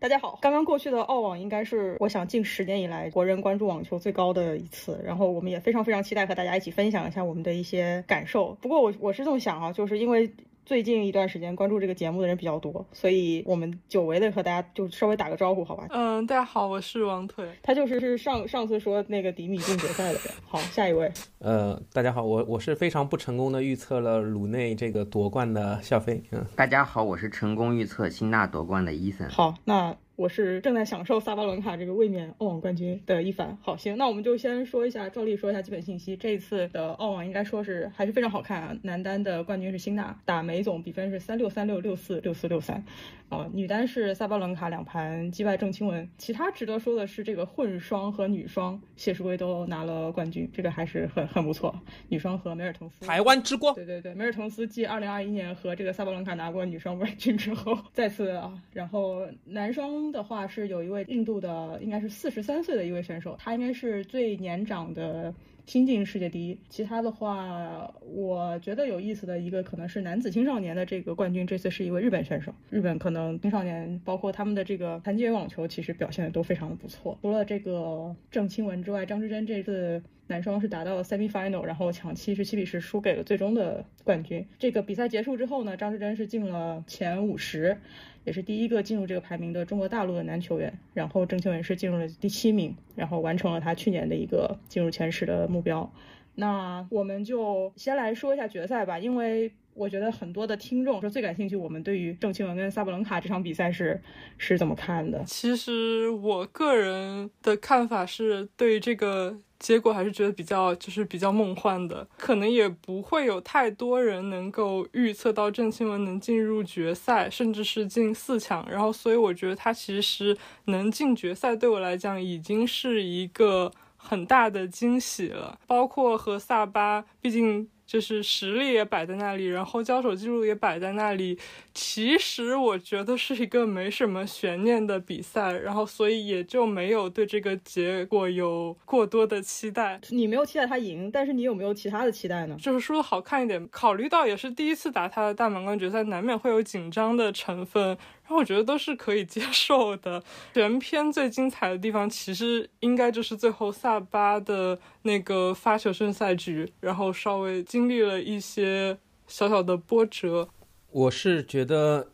大家好，刚刚过去的澳网应该是我想近十年以来国人关注网球最高的一次，然后我们也非常非常期待和大家一起分享一下我们的一些感受。不过我我是这么想啊，就是因为。最近一段时间关注这个节目的人比较多，所以我们久违的和大家就稍微打个招呼，好吧？嗯，大家好，我是王腿，他就是是上上次说那个迪米进决赛的人。好，下一位。呃，大家好，我我是非常不成功的预测了鲁内这个夺冠的笑飞。嗯，大家好，我是成功预测辛纳夺冠的伊森。好，那。我是正在享受萨巴伦卡这个卫冕澳网冠军的一凡。好，行，那我们就先说一下，照例说一下基本信息。这一次的澳网应该说是还是非常好看啊。男单的冠军是辛纳，打梅总比分是三六三六六四六四六三。啊，女单是萨巴伦卡两盘击败郑钦文。其他值得说的是，这个混双和女双谢淑薇都拿了冠军，这个还是很很不错。女双和梅尔滕斯，台湾之光。对对对，梅尔滕斯继二零二一年和这个萨巴伦卡拿过女双冠军之后，再次啊，然后男双。的话是有一位印度的，应该是四十三岁的一位选手，他应该是最年长的新晋世界第一。其他的话，我觉得有意思的一个可能是男子青少年的这个冠军，这次是一位日本选手。日本可能青少年包括他们的这个残疾人网球，其实表现的都非常的不错。除了这个郑钦文之外，张之臻这次男双是达到了 semi final，然后抢七十七比十输给了最终的冠军。这个比赛结束之后呢，张之臻是进了前五十。也是第一个进入这个排名的中国大陆的男球员，然后郑钦文是进入了第七名，然后完成了他去年的一个进入前十的目标。那我们就先来说一下决赛吧，因为我觉得很多的听众说最感兴趣，我们对于郑钦文跟萨布伦卡这场比赛是是怎么看的？其实我个人的看法是对这个。结果还是觉得比较就是比较梦幻的，可能也不会有太多人能够预测到郑钦文能进入决赛，甚至是进四强。然后，所以我觉得他其实能进决赛，对我来讲已经是一个很大的惊喜了。包括和萨巴，毕竟。就是实力也摆在那里，然后交手记录也摆在那里。其实我觉得是一个没什么悬念的比赛，然后所以也就没有对这个结果有过多的期待。你没有期待他赢，但是你有没有其他的期待呢？就是输的好看一点。考虑到也是第一次打他的大满贯决赛，难免会有紧张的成分。我觉得都是可以接受的。全片最精彩的地方，其实应该就是最后萨巴的那个发球胜赛局，然后稍微经历了一些小小的波折。我是觉得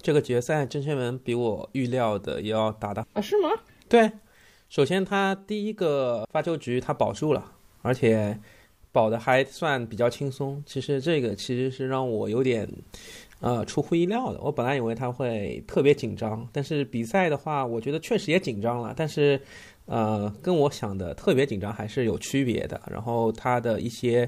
这个决赛郑钦文比我预料的要打的啊？是吗？对，首先他第一个发球局他保住了，而且保的还算比较轻松。其实这个其实是让我有点。呃，出乎意料的。我本来以为他会特别紧张，但是比赛的话，我觉得确实也紧张了。但是，呃，跟我想的特别紧张还是有区别的。然后他的一些，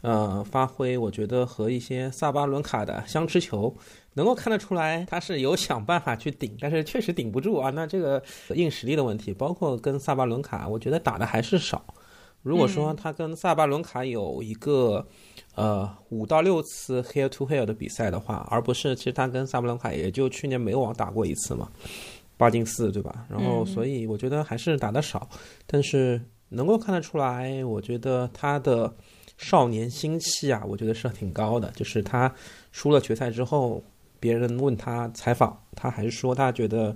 呃，发挥，我觉得和一些萨巴伦卡的相持球，能够看得出来，他是有想办法去顶，但是确实顶不住啊。那这个硬实力的问题，包括跟萨巴伦卡，我觉得打的还是少。如果说他跟萨巴伦卡有一个。呃，五到六次 head to head 的比赛的话，而不是其实他跟萨布伦卡也就去年美网打过一次嘛，八进四对吧？然后所以我觉得还是打的少，但是能够看得出来，我觉得他的少年心气啊，我觉得是挺高的。就是他输了决赛之后，别人问他采访，他还是说他觉得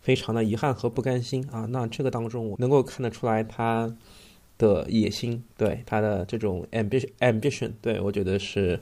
非常的遗憾和不甘心啊。那这个当中，我能够看得出来他。的野心，对他的这种 ambition ambition，对我觉得是，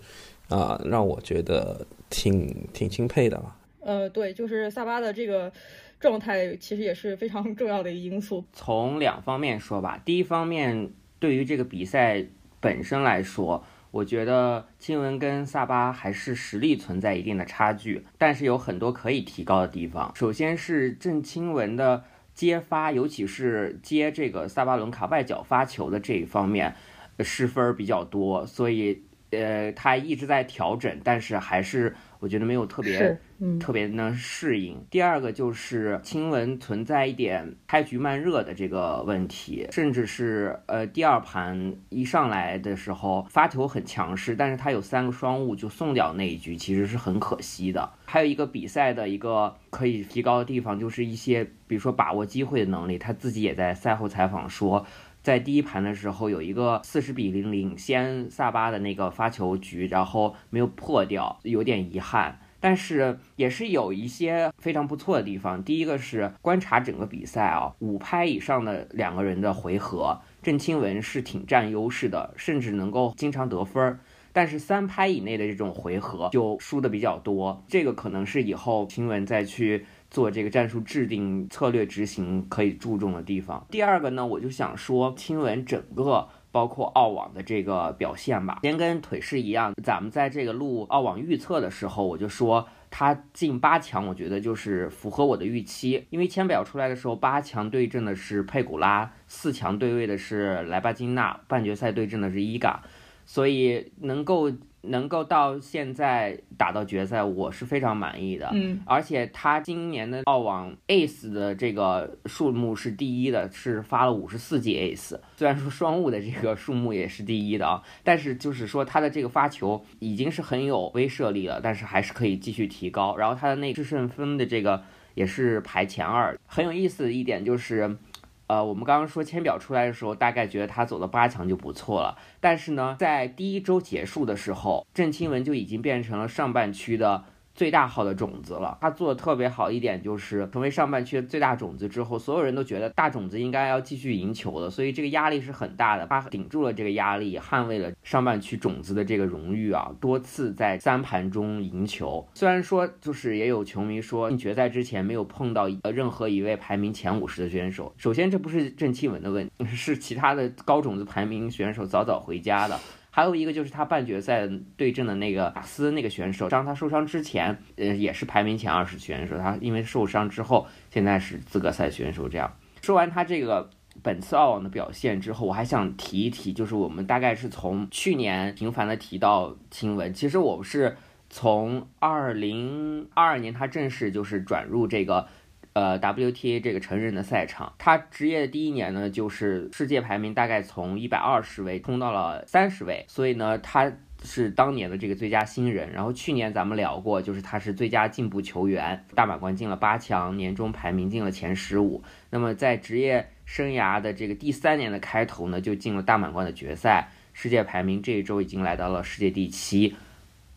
啊，让我觉得挺挺钦佩的吧。呃，对，就是萨巴的这个状态，其实也是非常重要的一个因素。从两方面说吧，第一方面，对于这个比赛本身来说，我觉得金文跟萨巴还是实力存在一定的差距，但是有很多可以提高的地方。首先是郑钦文的。接发，尤其是接这个萨巴伦卡外脚发球的这一方面，失分比较多，所以呃，他一直在调整，但是还是我觉得没有特别特别能适应。第二个就是亲文存在一点开局慢热的这个问题，甚至是呃第二盘一上来的时候发球很强势，但是他有三个双误就送掉那一局，其实是很可惜的。还有一个比赛的一个可以提高的地方，就是一些比如说把握机会的能力。他自己也在赛后采访说，在第一盘的时候有一个四十比零领先萨巴的那个发球局，然后没有破掉，有点遗憾。但是也是有一些非常不错的地方。第一个是观察整个比赛啊，五拍以上的两个人的回合，郑钦文是挺占优势的，甚至能够经常得分儿。但是三拍以内的这种回合就输的比较多，这个可能是以后钦文再去做这个战术制定、策略执行可以注重的地方。第二个呢，我就想说钦文整个。包括澳网的这个表现吧，先跟腿是一样，咱们在这个录澳网预测的时候，我就说他进八强，我觉得就是符合我的预期。因为签表出来的时候，八强对阵的是佩古拉，四强对位的是莱巴金纳，半决赛对阵的是伊嘎，所以能够。能够到现在打到决赛，我是非常满意的。嗯，而且他今年的澳网 ace 的这个数目是第一的，是发了五十四记 ace。虽然说双误的这个数目也是第一的啊，但是就是说他的这个发球已经是很有威慑力了，但是还是可以继续提高。然后他的那制胜分的这个也是排前二。很有意思的一点就是。呃，我们刚刚说签表出来的时候，大概觉得他走到八强就不错了。但是呢，在第一周结束的时候，郑钦文就已经变成了上半区的。最大号的种子了，他做的特别好一点就是成为上半区的最大种子之后，所有人都觉得大种子应该要继续赢球了，所以这个压力是很大的。他顶住了这个压力，捍卫了上半区种子的这个荣誉啊，多次在三盘中赢球。虽然说就是也有球迷说进决赛之前没有碰到呃任何一位排名前五十的选手，首先这不是郑钦文的问题，是其他的高种子排名选手早早回家的。还有一个就是他半决赛对阵的那个卡斯那个选手，当他受伤之前，呃，也是排名前二十选手。他因为受伤之后，现在是资格赛选手。这样说完他这个本次澳网的表现之后，我还想提一提，就是我们大概是从去年频繁的提到新闻，其实我是从二零二二年他正式就是转入这个。呃，WTA 这个成人的赛场，他职业的第一年呢，就是世界排名大概从一百二十位冲到了三十位，所以呢，他是当年的这个最佳新人。然后去年咱们聊过，就是他是最佳进步球员，大满贯进了八强，年终排名进了前十五。那么在职业生涯的这个第三年的开头呢，就进了大满贯的决赛，世界排名这一周已经来到了世界第七。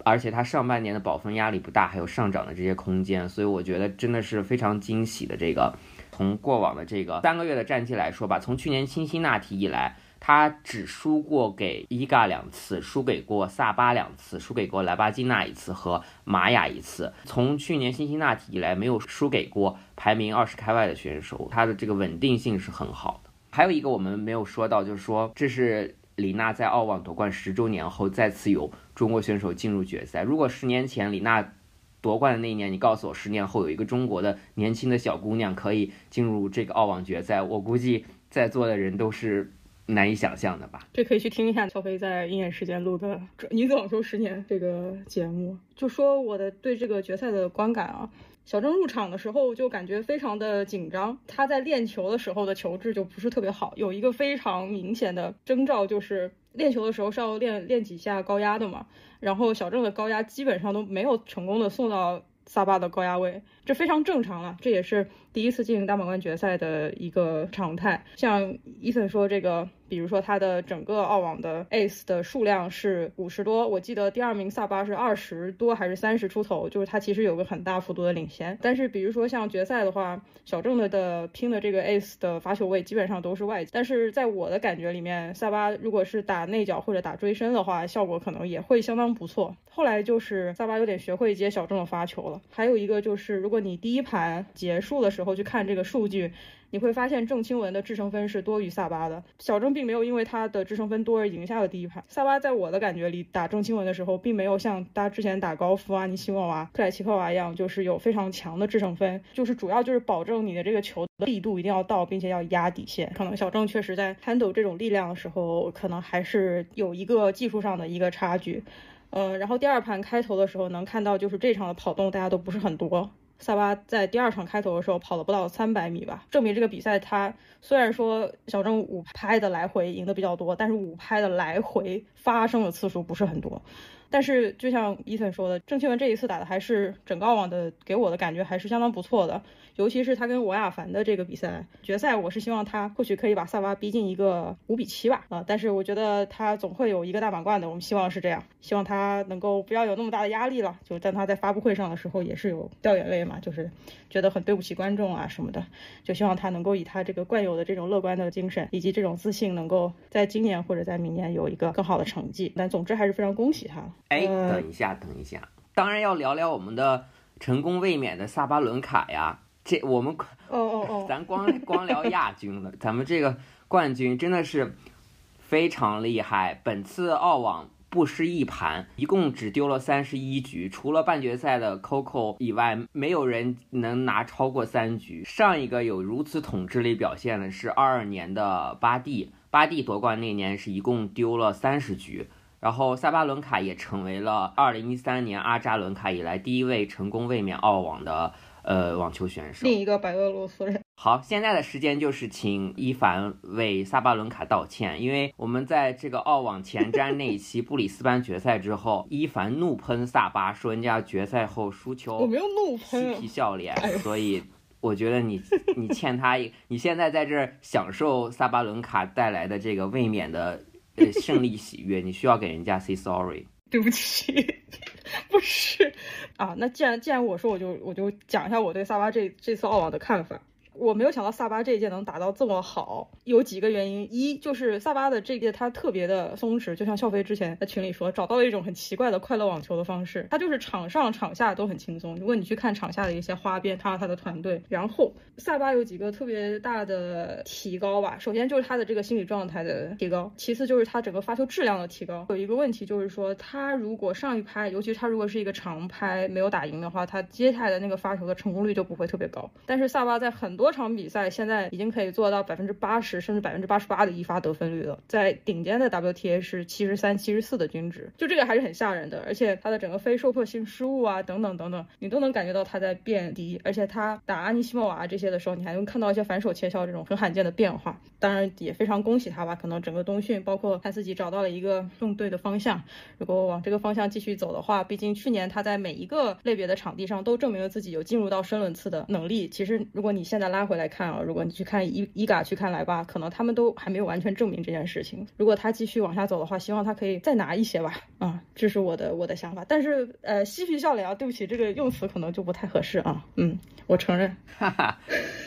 而且他上半年的保分压力不大，还有上涨的这些空间，所以我觉得真的是非常惊喜的。这个从过往的这个三个月的战绩来说吧，从去年辛辛那提以来，他只输过给伊嘎两次，输给过萨巴两次，输给过莱巴金纳一次和玛雅一次。从去年辛辛那提以来，没有输给过排名二十开外的选手，他的这个稳定性是很好的。还有一个我们没有说到，就是说这是。李娜在澳网夺冠十周年后，再次有中国选手进入决赛。如果十年前李娜夺冠的那一年，你告诉我十年后有一个中国的年轻的小姑娘可以进入这个澳网决赛，我估计在座的人都是难以想象的吧？这可以去听一下乔飞在鹰眼时间录的《女子网球十年》这个节目，就说我的对这个决赛的观感啊。小郑入场的时候就感觉非常的紧张，他在练球的时候的球质就不是特别好，有一个非常明显的征兆就是练球的时候是要练练几下高压的嘛，然后小郑的高压基本上都没有成功的送到萨巴的高压位，这非常正常了，这也是第一次进行大满贯决赛的一个常态。像伊森说这个。比如说他的整个澳网的 ace 的数量是五十多，我记得第二名萨巴是二十多还是三十出头，就是他其实有个很大幅度的领先。但是比如说像决赛的话，小郑的的拼的这个 ace 的发球位基本上都是外。但是在我的感觉里面，萨巴如果是打内角或者打追身的话，效果可能也会相当不错。后来就是萨巴有点学会接小郑的发球了。还有一个就是，如果你第一盘结束的时候然后去看这个数据。你会发现郑钦文的制胜分是多于萨巴的，小郑并没有因为他的制胜分多而赢下了第一盘。萨巴在我的感觉里打郑钦文的时候，并没有像他之前打高夫啊、尼西莫娃、克莱奇科娃一样，就是有非常强的制胜分，就是主要就是保证你的这个球的力度一定要到，并且要压底线。可能小郑确实在 handle 这种力量的时候，可能还是有一个技术上的一个差距。呃，然后第二盘开头的时候能看到，就是这场的跑动大家都不是很多。萨巴在第二场开头的时候跑了不到三百米吧，证明这个比赛他虽然说小郑五拍的来回赢的比较多，但是五拍的来回发生的次数不是很多。但是就像伊森说的，郑钦文这一次打的还是整个澳网的，给我的感觉还是相当不错的。尤其是他跟王亚凡的这个比赛决赛，我是希望他或许可以把萨巴逼进一个五比七吧，啊，但是我觉得他总会有一个大满贯的，我们希望是这样，希望他能够不要有那么大的压力了。就但他在发布会上的时候也是有掉眼泪嘛，就是觉得很对不起观众啊什么的，就希望他能够以他这个惯有的这种乐观的精神以及这种自信，能够在今年或者在明年有一个更好的成绩。但总之还是非常恭喜他。哎，呃等一下，等一下，当然要聊聊我们的成功卫冕的萨巴伦卡呀。这我们哦哦哦，咱光光聊亚军了，咱们这个冠军真的是非常厉害。本次澳网不失一盘，一共只丢了三十一局，除了半决赛的 Coco 以外，没有人能拿超过三局。上一个有如此统治力表现的是二二年的巴蒂，巴蒂夺冠那年是一共丢了三十局。然后萨巴伦卡也成为了二零一三年阿扎伦卡以来第一位成功卫冕澳网的呃网球选手。另一个白俄罗斯人。好，现在的时间就是请伊凡为萨巴伦卡道歉，因为我们在这个澳网前瞻那一期布里斯班决赛之后，伊凡怒喷萨巴，说人家决赛后输球我球没有怒喷嬉皮，笑脸所以我觉得你 你欠他一，你现在在这儿享受萨巴伦卡带来的这个卫冕的呃胜利喜悦，你需要给人家 say sorry。对不起，不是啊。那既然既然我说，我就我就讲一下我对萨巴这这次澳网的看法。我没有想到萨巴这一届能打到这么好，有几个原因。一就是萨巴的这一届他特别的松弛，就像笑飞之前在群里说，找到了一种很奇怪的快乐网球的方式。他就是场上场下都很轻松。如果你去看场下的一些花边，他和他的团队，然后萨巴有几个特别大的提高吧。首先就是他的这个心理状态的提高，其次就是他整个发球质量的提高。有一个问题就是说，他如果上一拍，尤其他如果是一个长拍没有打赢的话，他接下来的那个发球的成功率就不会特别高。但是萨巴在很多多场比赛现在已经可以做到百分之八十甚至百分之八十八的一发得分率了，在顶尖的 WTA 是七十三、七十四的均值，就这个还是很吓人的。而且他的整个非受迫性失误啊等等等等，你都能感觉到他在变低。而且他打阿尼西莫娃这些的时候，你还能看到一些反手切削这种很罕见的变化。当然也非常恭喜他吧，可能整个冬训包括他自己找到了一个用对的方向。如果往这个方向继续走的话，毕竟去年他在每一个类别的场地上都证明了自己有进入到深轮次的能力。其实如果你现在拉回来看啊，如果你去看伊伊嘎去看来吧，可能他们都还没有完全证明这件事情。如果他继续往下走的话，希望他可以再拿一些吧。啊、这是我的我的想法。但是呃，嬉皮笑脸啊，对不起，这个用词可能就不太合适啊。嗯，我承认。哈哈，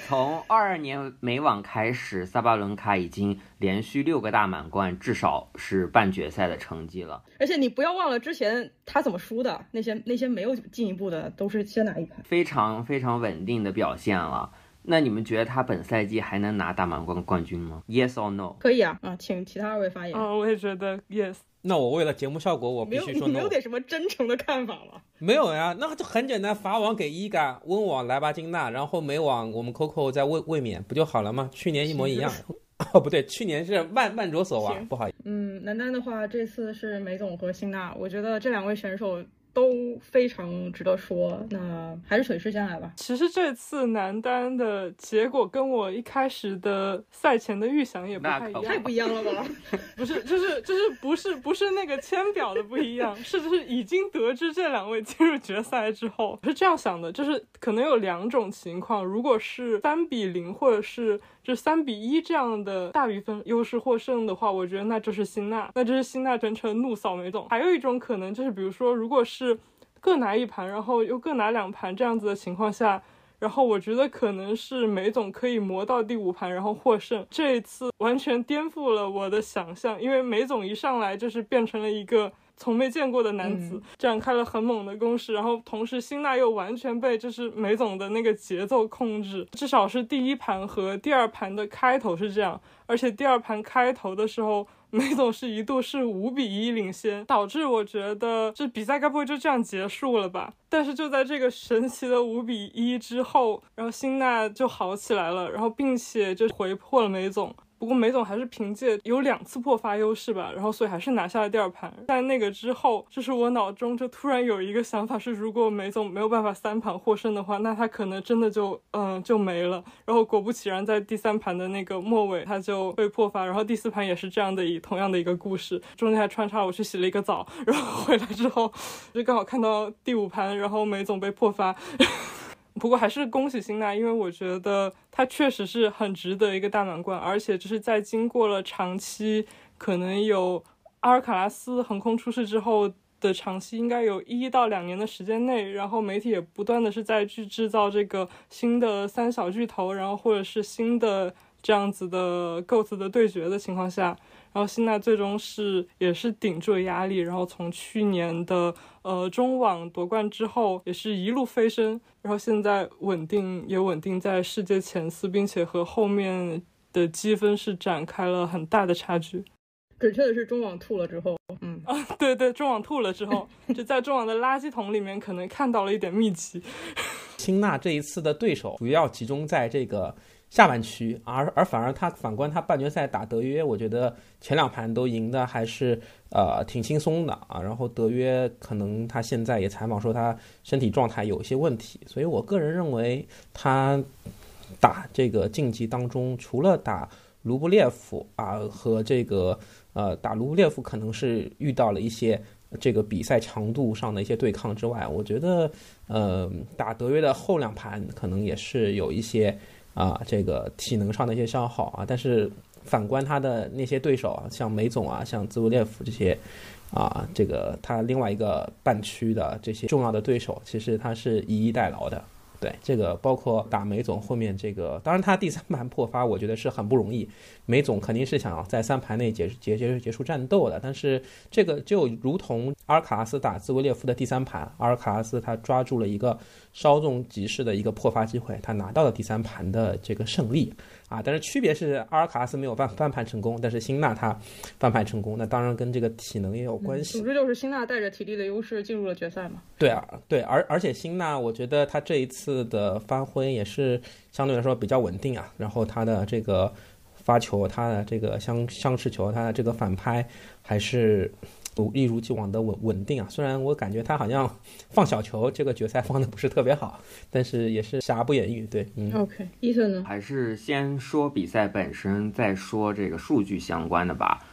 从二二年美网开始，萨巴伦卡已经连续六个大满贯，至少是半决赛的成绩了，而且你不要忘了之前他怎么输的，那些那些没有进一步的都是先拿一盘。非常非常稳定的表现了。那你们觉得他本赛季还能拿大满贯冠军吗？Yes or no？可以啊，啊，请其他二位发言。啊，我也觉得 yes。那我为了节目效果，我没有，必须说你没有。点什么真诚的看法吗？没有呀，那就很简单，法网给伊嘎，温网莱巴金娜，然后美网我们 Coco 在卫卫冕，不就好了吗？去年一模一样。哦，不对，去年是曼曼卓索娃，不好意思。嗯，男单的话，这次是梅总和辛娜，我觉得这两位选手都非常值得说。那还是水师先来吧。其实这次男单的结果跟我一开始的赛前的预想也不太一样，太不一样了吧？不是，就是就是不是不是那个签表的不一样，是就是已经得知这两位进入决赛之后，是这样想的，就是可能有两种情况，如果是三比零或者是就三比一这样的大比分优势获胜的话，我觉得那就是辛纳，那就是辛纳真诚怒扫梅总。还有一种可能就是，比如说如果是是各拿一盘，然后又各拿两盘这样子的情况下。然后我觉得可能是梅总可以磨到第五盘，然后获胜。这一次完全颠覆了我的想象，因为梅总一上来就是变成了一个从没见过的男子，展开了很猛的攻势，然后同时辛纳又完全被就是梅总的那个节奏控制，至少是第一盘和第二盘的开头是这样，而且第二盘开头的时候。梅总是一度是五比一领先，导致我觉得这比赛该不会就这样结束了吧？但是就在这个神奇的五比一之后，然后辛纳就好起来了，然后并且就回破了梅总。不过梅总还是凭借有两次破发优势吧，然后所以还是拿下了第二盘。在那个之后，就是我脑中就突然有一个想法是，如果梅总没有办法三盘获胜的话，那他可能真的就嗯就没了。然后果不其然，在第三盘的那个末尾，他就被破发，然后第四盘也是这样的一同样的一个故事，中间还穿插我去洗了一个澡，然后回来之后 就刚好看到第五盘，然后梅总被破发。不过还是恭喜辛纳，因为我觉得他确实是很值得一个大满贯，而且就是在经过了长期可能有阿尔卡拉斯横空出世之后的长期，应该有一到两年的时间内，然后媒体也不断的是在去制造这个新的三小巨头，然后或者是新的这样子的 GOAT 的对决的情况下。然后辛纳最终是也是顶住了压力，然后从去年的呃中网夺冠之后，也是一路飞升，然后现在稳定也稳定在世界前四，并且和后面的积分是展开了很大的差距。准确的是中网吐了之后，嗯啊，对对，中网吐了之后，就在中网的垃圾桶里面可能看到了一点秘籍。辛纳这一次的对手主要集中在这个。下半区，而而反而他反观他半决赛打德约，我觉得前两盘都赢的还是呃挺轻松的啊。然后德约可能他现在也采访说他身体状态有一些问题，所以我个人认为他打这个竞技当中，除了打卢布列夫啊和这个呃打卢布列夫可能是遇到了一些这个比赛强度上的一些对抗之外，我觉得呃打德约的后两盘可能也是有一些。啊，这个体能上的一些消耗啊，但是反观他的那些对手啊，像梅总啊，像兹维列夫这些，啊，这个他另外一个半区的这些重要的对手，其实他是以逸待劳的。对，这个包括打梅总后面这个，当然他第三盘破发，我觉得是很不容易。梅总肯定是想要在三盘内结结结结束战斗的，但是这个就如同阿尔卡拉斯打兹维列夫的第三盘，阿尔卡拉斯他抓住了一个稍纵即逝的一个破发机会，他拿到了第三盘的这个胜利。啊，但是区别是阿尔卡拉斯没有翻翻盘成功，但是辛纳他翻盘成功，那当然跟这个体能也有关系。总之就是辛纳带着体力的优势进入了决赛嘛。对啊，对，而而且辛纳，我觉得他这一次的发挥也是相对来说比较稳定啊，然后他的这个发球，他的这个相相持球，他的这个反拍还是。一如既往的稳稳定啊，虽然我感觉他好像放小球，这个决赛放的不是特别好，但是也是瑕不掩瑜。对，嗯，OK，伊森呢？还是先说比赛本身，再说这个数据相关的吧。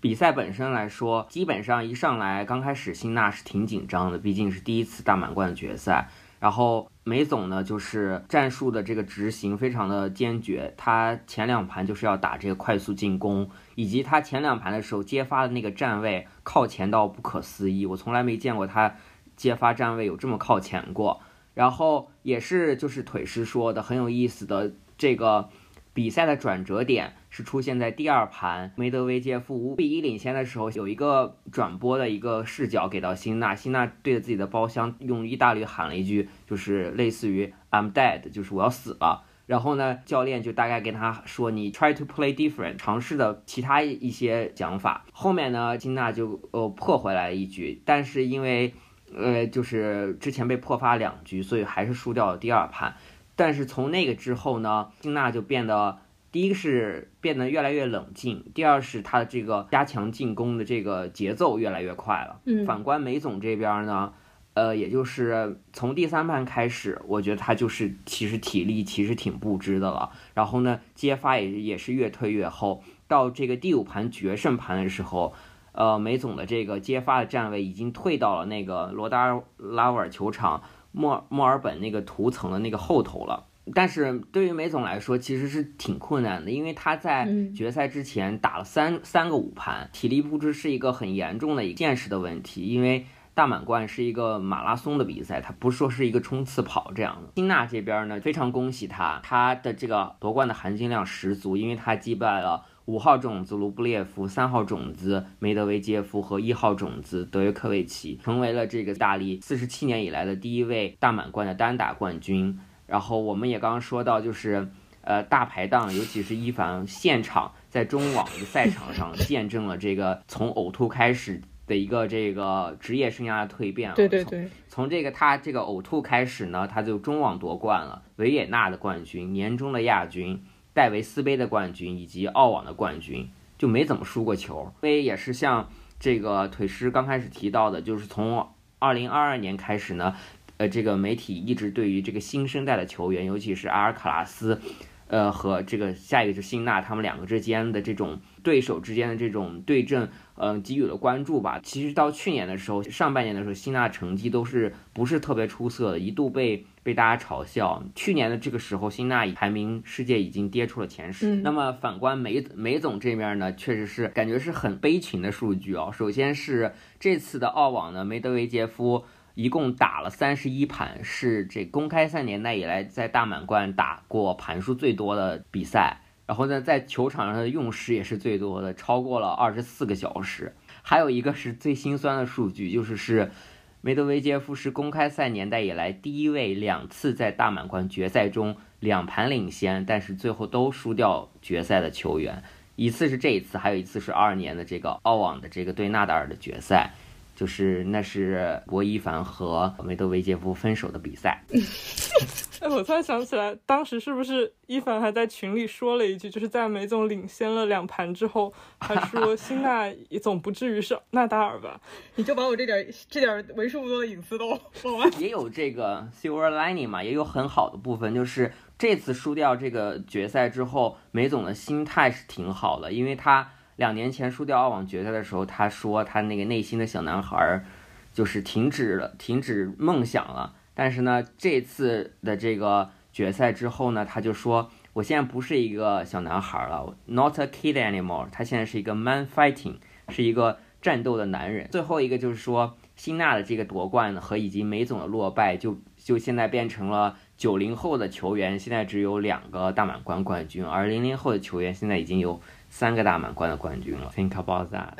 比赛本身来说，基本上一上来刚开始，辛纳是挺紧张的，毕竟是第一次大满贯决赛。然后梅总呢，就是战术的这个执行非常的坚决，他前两盘就是要打这个快速进攻，以及他前两盘的时候接发的那个站位靠前到不可思议，我从来没见过他接发站位有这么靠前过。然后也是就是腿师说的很有意思的这个比赛的转折点。是出现在第二盘，梅德韦杰夫五比一领先的时候，有一个转播的一个视角给到辛纳，辛纳对着自己的包厢用意大利喊了一句，就是类似于 "I'm dead"，就是我要死了。然后呢，教练就大概跟他说，你 try to play different，尝试的其他一些讲法。后面呢，辛纳就呃破回来一局，但是因为呃就是之前被破发两局，所以还是输掉了第二盘。但是从那个之后呢，辛纳就变得。第一个是变得越来越冷静，第二是他的这个加强进攻的这个节奏越来越快了。嗯，反观梅总这边呢，呃，也就是从第三盘开始，我觉得他就是其实体力其实挺不支的了。然后呢，接发也也是越推越后，到这个第五盘决胜盘的时候，呃，梅总的这个接发的站位已经退到了那个罗达拉瓦尔球场墨墨尔本那个图层的那个后头了。但是对于梅总来说，其实是挺困难的，因为他在决赛之前打了三三个五盘，体力不支是一个很严重的一个现实的问题。因为大满贯是一个马拉松的比赛，它不是说是一个冲刺跑这样的。金娜这边呢，非常恭喜他，他的这个夺冠的含金量十足，因为他击败了五号种子卢布列夫、三号种子梅德韦杰夫和一号种子德约科维奇，成为了这个意大利四十七年以来的第一位大满贯的单打冠军。然后我们也刚刚说到，就是呃大排档，尤其是一凡现场在中网的赛场上 见证了这个从呕吐开始的一个这个职业生涯的蜕变。对对对，从这个他这个呕吐开始呢，他就中网夺冠了，维也纳的冠军、年终的亚军、戴维斯杯的冠军以及澳网的冠军，就没怎么输过球。因为也是像这个腿师刚开始提到的，就是从二零二二年开始呢。呃，这个媒体一直对于这个新生代的球员，尤其是阿尔卡拉斯，呃，和这个下一个是辛纳，他们两个之间的这种对手之间的这种对阵，嗯，给予了关注吧。其实到去年的时候，上半年的时候，辛纳成绩都是不是特别出色的，一度被被大家嘲笑。去年的这个时候，辛纳排名世界已经跌出了前十。那么反观梅梅总这面呢，确实是感觉是很悲情的数据哦。首先是这次的澳网呢，梅德韦杰夫。一共打了三十一盘，是这公开赛年代以来在大满贯打过盘数最多的比赛。然后呢，在球场上的用时也是最多的，超过了二十四个小时。还有一个是最心酸的数据，就是是梅德韦杰夫是公开赛年代以来第一位两次在大满贯决赛中两盘领先，但是最后都输掉决赛的球员。一次是这一次，还有一次是二二年的这个澳网的这个对纳达尔的决赛。就是那是博伊凡和梅德韦杰夫分手的比赛。哎，我突然想起来，当时是不是伊凡还在群里说了一句，就是在梅总领先了两盘之后，还说 辛纳也总不至于是纳达尔吧？你就把我这点这点为数不多的隐私都忘了。也有这个 silver lining 嘛，也有很好的部分，就是这次输掉这个决赛之后，梅总的心态是挺好的，因为他。两年前输掉澳网决赛的时候，他说他那个内心的小男孩儿，就是停止了，停止梦想了。但是呢，这次的这个决赛之后呢，他就说，我现在不是一个小男孩了，not a kid anymore。他现在是一个 man fighting，是一个战斗的男人。最后一个就是说，辛纳的这个夺冠和以及梅总的落败，就就现在变成了九零后的球员现在只有两个大满贯冠军，而零零后的球员现在已经有。三个大满贯的冠军了，Think about that。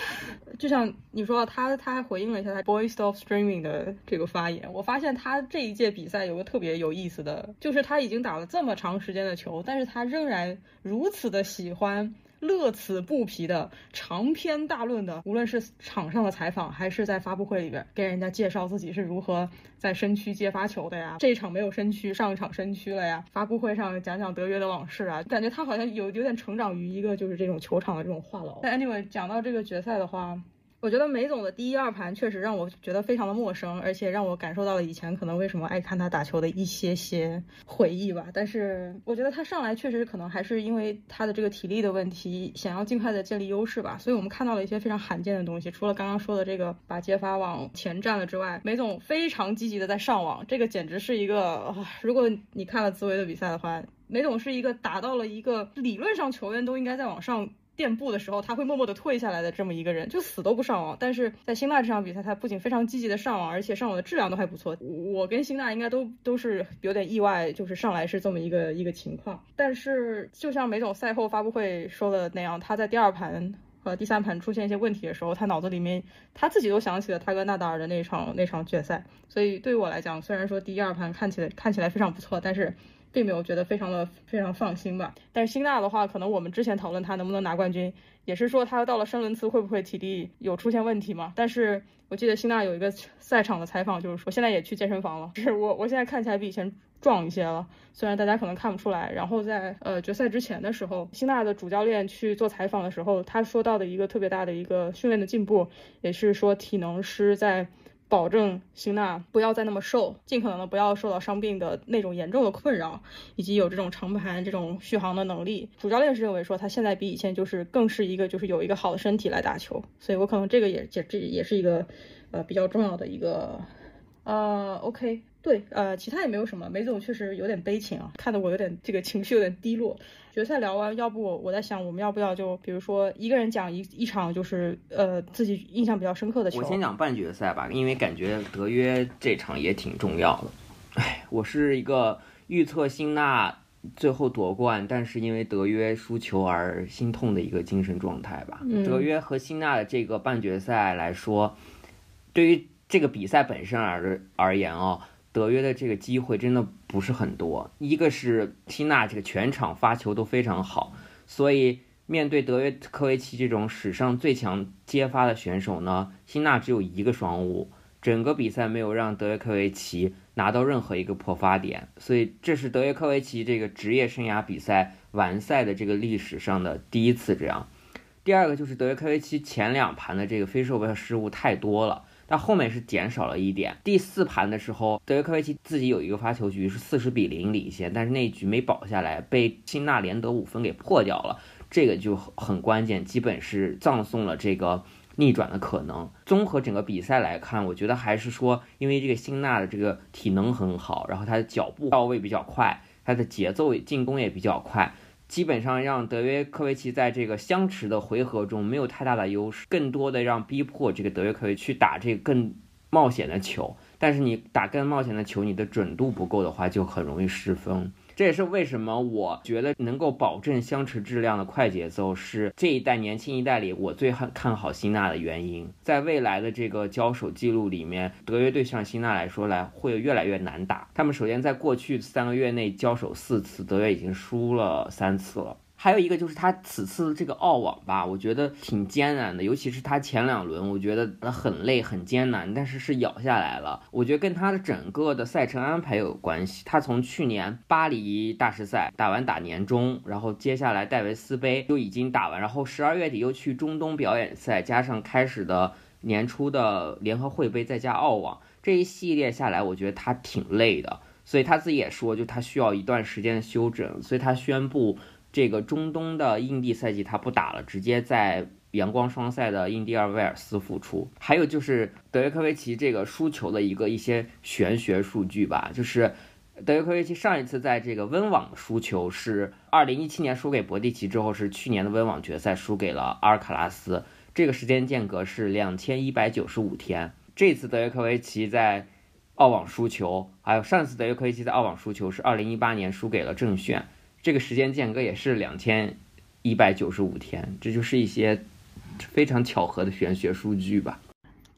就像你说，他他还回应了一下他 Boy Stop Streaming 的这个发言。我发现他这一届比赛有个特别有意思的，就是他已经打了这么长时间的球，但是他仍然如此的喜欢。乐此不疲的长篇大论的，无论是场上的采访，还是在发布会里边给人家介绍自己是如何在身躯接发球的呀，这一场没有身躯，上一场身躯了呀，发布会上讲讲德约的往事啊，感觉他好像有有点成长于一个就是这种球场的这种话痨。但 anyway，讲到这个决赛的话。我觉得梅总的第一二盘确实让我觉得非常的陌生，而且让我感受到了以前可能为什么爱看他打球的一些些回忆吧。但是我觉得他上来确实可能还是因为他的这个体力的问题，想要尽快的建立优势吧。所以我们看到了一些非常罕见的东西，除了刚刚说的这个把接发往前站了之外，梅总非常积极的在上网，这个简直是一个，如果你看了紫薇的比赛的话，梅总是一个达到了一个理论上球员都应该在往上。垫步的时候，他会默默的退下来的这么一个人，就死都不上网。但是在辛纳这场比赛，他不仅非常积极的上网，而且上网的质量都还不错。我跟辛纳应该都都是有点意外，就是上来是这么一个一个情况。但是就像梅总赛后发布会说的那样，他在第二盘和第三盘出现一些问题的时候，他脑子里面他自己都想起了他跟纳达尔的那场那场决赛。所以对于我来讲，虽然说第一二盘看起来看起来非常不错，但是。并没有觉得非常的非常放心吧，但是辛纳的话，可能我们之前讨论他能不能拿冠军，也是说他到了深轮次会不会体力有出现问题嘛？但是我记得辛纳有一个赛场的采访，就是说现在也去健身房了，就是我我现在看起来比以前壮一些了，虽然大家可能看不出来。然后在呃决赛之前的时候，辛纳的主教练去做采访的时候，他说到的一个特别大的一个训练的进步，也是说体能师在。保证辛娜不要再那么瘦，尽可能的不要受到伤病的那种严重的困扰，以及有这种长盘这种续航的能力。主教练是认为说他现在比以前就是更是一个就是有一个好的身体来打球，所以我可能这个也这这也是一个呃比较重要的一个呃 OK。对，呃，其他也没有什么。梅总确实有点悲情啊，看得我有点这个情绪有点低落。决赛聊完，要不我在想，我们要不要就比如说一个人讲一一场，就是呃自己印象比较深刻的球。我先讲半决赛吧，因为感觉德约这场也挺重要的。哎，我是一个预测辛纳最后夺冠，但是因为德约输球而心痛的一个精神状态吧。德约和辛纳的这个半决赛来说，对于这个比赛本身而而言哦。德约的这个机会真的不是很多，一个是辛纳这个全场发球都非常好，所以面对德约科维奇这种史上最强接发的选手呢，辛纳只有一个双误，整个比赛没有让德约科维奇拿到任何一个破发点，所以这是德约科维奇这个职业生涯比赛完赛的这个历史上的第一次这样。第二个就是德约科维奇前两盘的这个非射位失误太多了。但后面是减少了一点。第四盘的时候，德约科维奇自己有一个发球局是四十比零领先，但是那一局没保下来，被辛纳连得五分给破掉了，这个就很关键，基本是葬送了这个逆转的可能。综合整个比赛来看，我觉得还是说，因为这个辛纳的这个体能很好，然后他的脚步到位比较快，他的节奏进攻也比较快。基本上让德约科维奇在这个相持的回合中没有太大的优势，更多的让逼迫这个德约科维奇去打这个更冒险的球。但是你打更冒险的球，你的准度不够的话，就很容易失分。这也是为什么我觉得能够保证相持质量的快节奏是这一代年轻一代里我最看看好辛纳的原因。在未来的这个交手记录里面，德约对上辛纳来说来会越来越难打。他们首先在过去三个月内交手四次，德约已经输了三次了。还有一个就是他此次的这个澳网吧，我觉得挺艰难的，尤其是他前两轮，我觉得很累很艰难，但是是咬下来了。我觉得跟他的整个的赛程安排有关系。他从去年巴黎大师赛打完打年终，然后接下来戴维斯杯就已经打完，然后十二月底又去中东表演赛，加上开始的年初的联合会杯，再加澳网这一系列下来，我觉得他挺累的，所以他自己也说，就他需要一段时间的休整，所以他宣布。这个中东的印地赛季他不打了，直接在阳光双赛的印第尔威尔斯复出。还有就是德约科维奇这个输球的一个一些玄学数据吧，就是德约科维奇上一次在这个温网输球是二零一七年输给博蒂奇之后，是去年的温网决赛输给了阿尔卡拉斯，这个时间间隔是两千一百九十五天。这次德约科维奇在澳网输球，还有上次德约科维奇在澳网输球是二零一八年输给了郑炫。这个时间间隔也是两千一百九十五天，这就是一些非常巧合的玄学数据吧。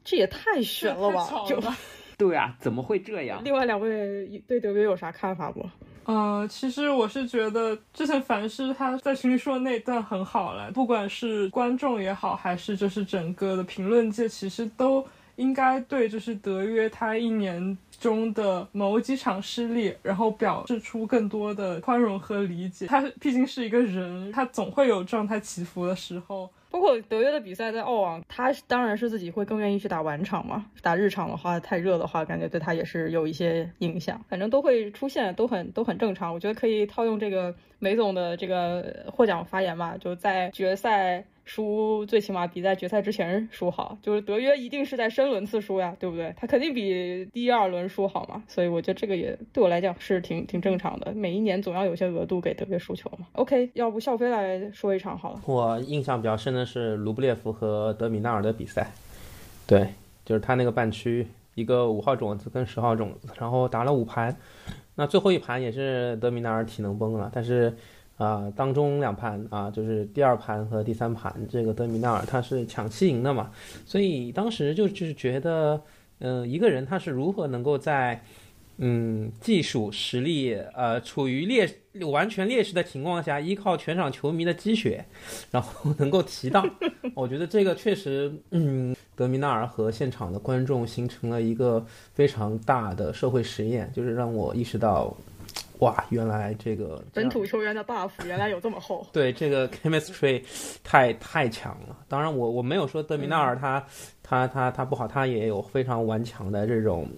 这也太玄了吧！就 对啊，怎么会这样？另外两位对德约有啥看法不？呃，其实我是觉得之前凡是他在群里说的那段很好了，不管是观众也好，还是就是整个的评论界，其实都应该对就是德约他一年。中的某几场失利，然后表示出更多的宽容和理解。他毕竟是一个人，他总会有状态起伏的时候。包括德约的比赛在澳网，他当然是自己会更愿意去打晚场嘛。打日场的话，太热的话，感觉对他也是有一些影响。反正都会出现，都很都很正常。我觉得可以套用这个梅总的这个获奖发言嘛，就在决赛。输最起码比在决赛之前输好，就是德约一定是在深轮次输呀，对不对？他肯定比第二轮输好嘛，所以我觉得这个也对我来讲是挺挺正常的。每一年总要有些额度给德约输球嘛。OK，要不笑飞来说一场好了。我印象比较深的是卢布列夫和德米纳尔的比赛，对，就是他那个半区一个五号种子跟十号种子，然后打了五盘，那最后一盘也是德米纳尔体能崩了，但是。啊，当中两盘啊，就是第二盘和第三盘，这个德米纳尔他是抢七赢的嘛，所以当时就就是觉得，嗯，一个人他是如何能够在，嗯，技术实力呃处于劣完全劣势的情况下，依靠全场球迷的积雪，然后 能够提档，我觉得这个确实，嗯，德米纳尔和现场的观众形成了一个非常大的社会实验，就是让我意识到。哇，原来这个本土球员的 buff 原来有这么厚。对，这个 chemistry 太太强了。当然，我我没有说德米纳尔他他他他不好，他也有非常顽强的这种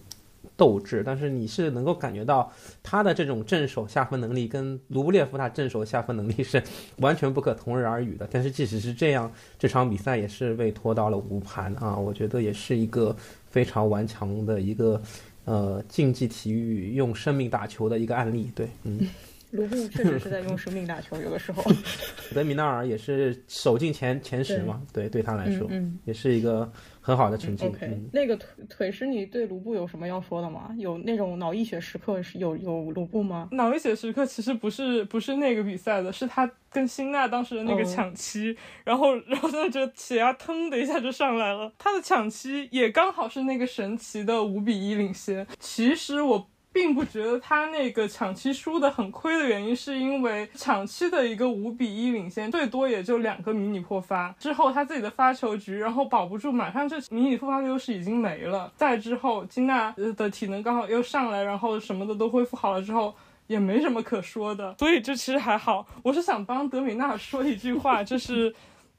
斗志。但是你是能够感觉到他的这种正手下分能力跟卢布列夫他正手下分能力是完全不可同日而语的。但是即使是这样，这场比赛也是被拖到了五盘啊，我觉得也是一个非常顽强的一个。呃，竞技体育用生命打球的一个案例，对，嗯，卢布确实是在用生命打球，有的时候。德米纳尔也是守进前前十嘛，对，对他来说，也是一个。很好的成绩。OK，那个腿腿是，你对卢布有什么要说的吗？有那种脑溢血时刻是有有卢布吗？脑溢血时刻其实不是不是那个比赛的，是他跟辛纳当时的那个抢七，然后 然后他就血压腾的一下就上来了。他的抢七也刚好是那个神奇的五比一领先。其实我。并不觉得他那个抢七输的很亏的原因，是因为抢七的一个五比一领先，最多也就两个迷你破发之后，他自己的发球局，然后保不住，马上这迷你破发的优势已经没了。再之后，金娜的体能刚好又上来，然后什么的都恢复好了之后，也没什么可说的，所以这其实还好。我是想帮德米纳说一句话，就是。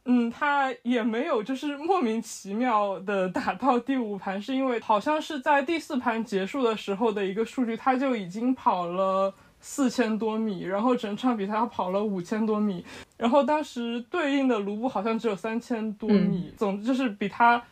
嗯，他也没有就是莫名其妙的打到第五盘，是因为好像是在第四盘结束的时候的一个数据，他就已经跑了四千多米，然后整场比赛他跑了五千多米，然后当时对应的卢布好像只有三千多米，总之就是比他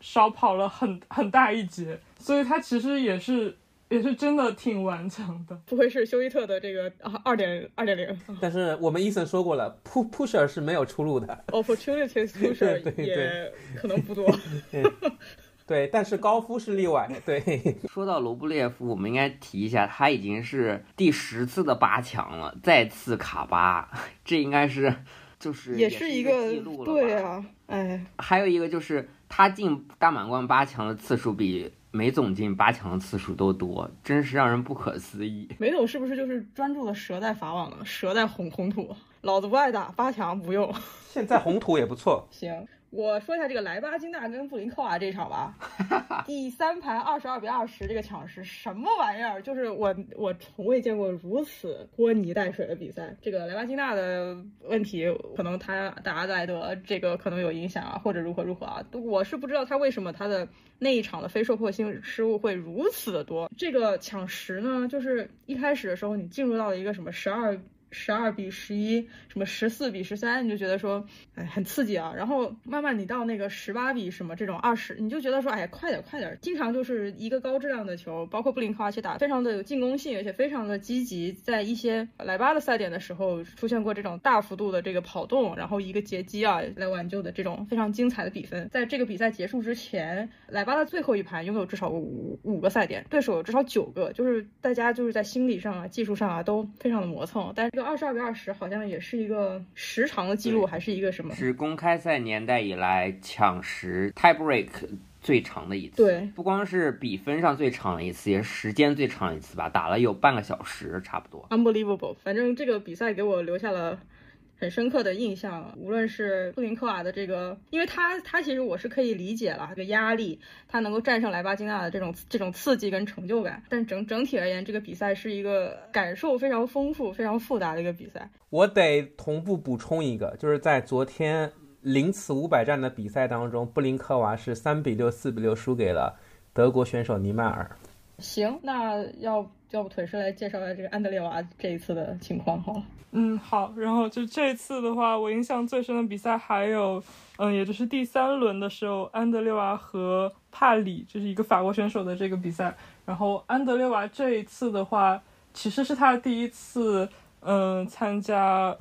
少跑了很很大一截，所以他其实也是。也是真的挺顽强的，不会是休伊特的这个啊二点二点零。但是我们伊森说过了，pu pusher 是没有出路的，opportunities pusher 也可能不多。对，但是高夫是例外。对，说到罗布列夫，我们应该提一下，他已经是第十次的八强了，再次卡八，这应该是就是也是一个记录了。对啊，哎，还有一个就是他进大满贯八强的次数比。梅总进八强的次数都多，真是让人不可思议。梅总是不是就是专注的蛇在法网了，蛇在红红土？老子不爱打八强，不用。现在红土也不错。行。我说一下这个莱巴金娜跟布林科娃这场吧，第三盘二十二比二十这个抢十什么玩意儿？就是我我从未见过如此拖泥带水的比赛。这个莱巴金娜的问题可能他打阿莱德这个可能有影响啊，或者如何如何啊，我是不知道他为什么他的那一场的非受迫性失误会如此的多。这个抢十呢，就是一开始的时候你进入到了一个什么十二。十二比十一，什么十四比十三，你就觉得说，哎，很刺激啊。然后慢慢你到那个十八比什么这种二十，你就觉得说，哎呀，快点快点。经常就是一个高质量的球，包括布林科娃去打，非常的有进攻性，而且非常的积极。在一些莱巴的赛点的时候，出现过这种大幅度的这个跑动，然后一个截击啊来挽救的这种非常精彩的比分。在这个比赛结束之前，莱巴的最后一盘拥有至少五五个赛点，对手有至少九个，就是大家就是在心理上啊、技术上啊都非常的磨蹭，但是。二十二比二十，好像也是一个时长的记录，还是一个什么？是公开赛年代以来抢时 tie break 最长的一次。对，不光是比分上最长的一次，也是时间最长一次吧，打了有半个小时，差不多。Unbelievable，反正这个比赛给我留下了。很深刻的印象，无论是布林科瓦的这个，因为他他其实我是可以理解了这个压力，他能够战胜莱巴金纳的这种这种刺激跟成就感，但整整体而言，这个比赛是一个感受非常丰富、非常复杂的一个比赛。我得同步补充一个，就是在昨天零次五百战的比赛当中，布林科娃是三比六、四比六输给了德国选手尼迈尔。行，那要要不腿师来介绍一下这个安德烈娃这一次的情况好了。嗯，好，然后就这次的话，我印象最深的比赛还有，嗯，也就是第三轮的时候，安德烈娃和帕里，就是一个法国选手的这个比赛。然后安德烈娃这一次的话，其实是他第一次，嗯，参加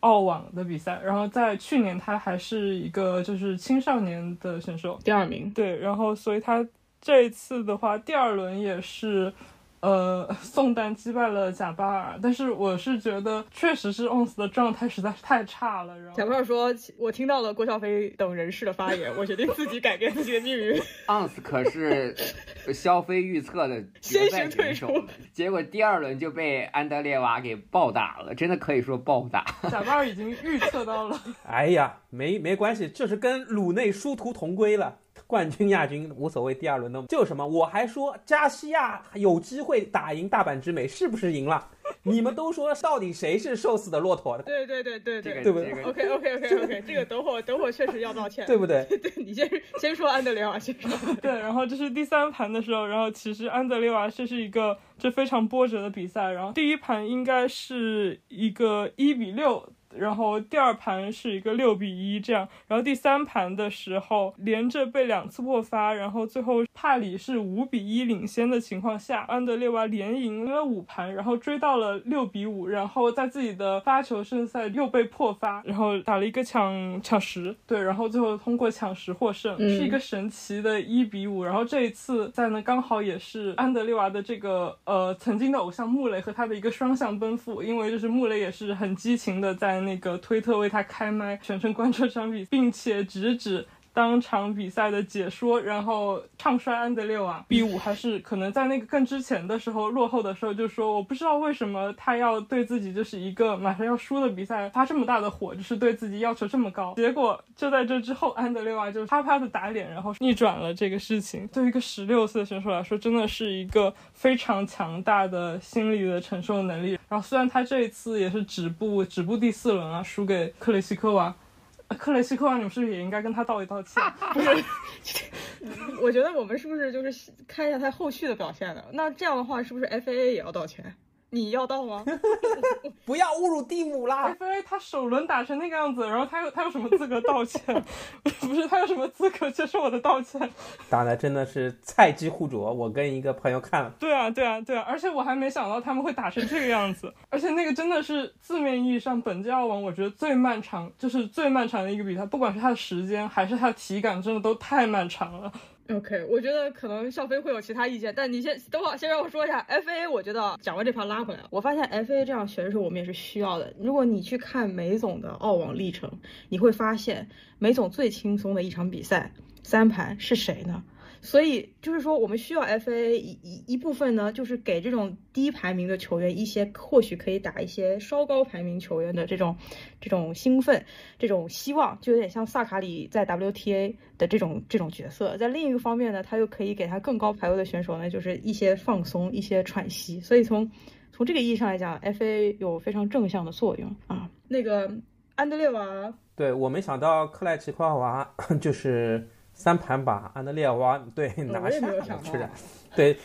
澳网的比赛。然后在去年他还是一个就是青少年的选手，第二名。对，然后所以他这一次的话，第二轮也是。呃，宋丹击败了贾巴尔，但是我是觉得确实是 ONS 的状态实在是太差了。然后贾巴尔说：“我听到了郭笑飞等人士的发言，我决定自己改变自己的命运。”ONS 可是肖飞预测的先行退出，结果第二轮就被安德烈娃给暴打了，真的可以说暴打。贾巴尔已经预测到了。哎呀，没没关系，这是跟鲁内殊途同归了。冠军、亚军无所谓，第二轮的 就什么？我还说加西亚有机会打赢大阪之美，是不是赢了？你们都说到底谁是瘦死的骆驼？对对对对对，对不对？OK OK OK OK，这个等会儿等会儿确实要道歉，对不对？对你先先说安德烈瓦先说。对，然后这是第三盘的时候，然后其实安德烈瓦这是一个这非常波折的比赛，然后第一盘应该是一个一比六。然后第二盘是一个六比一这样，然后第三盘的时候连着被两次破发，然后最后帕里是五比一领先的情况下，安德烈娃连赢了五盘，然后追到了六比五，然后在自己的发球胜赛又被破发，然后打了一个抢抢十，对，然后最后通过抢十获胜，是一个神奇的一比五。然后这一次在呢刚好也是安德烈娃的这个呃曾经的偶像穆雷和他的一个双向奔赴，因为就是穆雷也是很激情的在。那个推特为他开麦，全程关注商品，并且直指当场比赛的解说，然后唱衰安德烈瓦。B 五还是可能在那个更之前的时候，落后的时候就说，我不知道为什么他要对自己就是一个马上要输的比赛发这么大的火，就是对自己要求这么高。结果就在这之后，安德烈瓦就啪啪的打脸，然后逆转了这个事情。对于一个十六岁的选手来说，真的是一个非常强大的心理的承受能力。然后虽然他这一次也是止步止步第四轮啊，输给克雷西科娃。克雷西科娃，你们是不是也应该跟他道一道歉？不是，我觉得我们是不是就是看一下他后续的表现呢？那这样的话，是不是 FAA 也要道歉？你要到吗？不要侮辱蒂姆啦！菲菲他首轮打成那个样子，然后他有他有什么资格道歉？不是他有什么资格接受我的道歉？打的真的是菜鸡互啄。我跟一个朋友看了，对啊，对啊，对啊！而且我还没想到他们会打成这个样子，而且那个真的是字面意义上本届澳网我觉得最漫长，就是最漫长的一个比赛，不管是它的时间还是它的体感，真的都太漫长了。OK，我觉得可能笑飞会有其他意见，但你先等会儿，先让我说一下 FA。我觉得讲完这盘拉回来，我发现 FA 这样选手我们也是需要的。如果你去看梅总的澳网历程，你会发现梅总最轻松的一场比赛三盘是谁呢？所以就是说，我们需要 FA 一一一部分呢，就是给这种低排名的球员一些或许可以打一些稍高排名球员的这种这种兴奋、这种希望，就有点像萨卡里在 WTA 的这种这种角色。在另一个方面呢，他又可以给他更高排位的选手呢，就是一些放松、一些喘息。所以从从这个意义上来讲，FA 有非常正向的作用啊。那个安德烈娃，对我没想到克莱奇科娃就是三盘把安德烈娃对拿下了。对，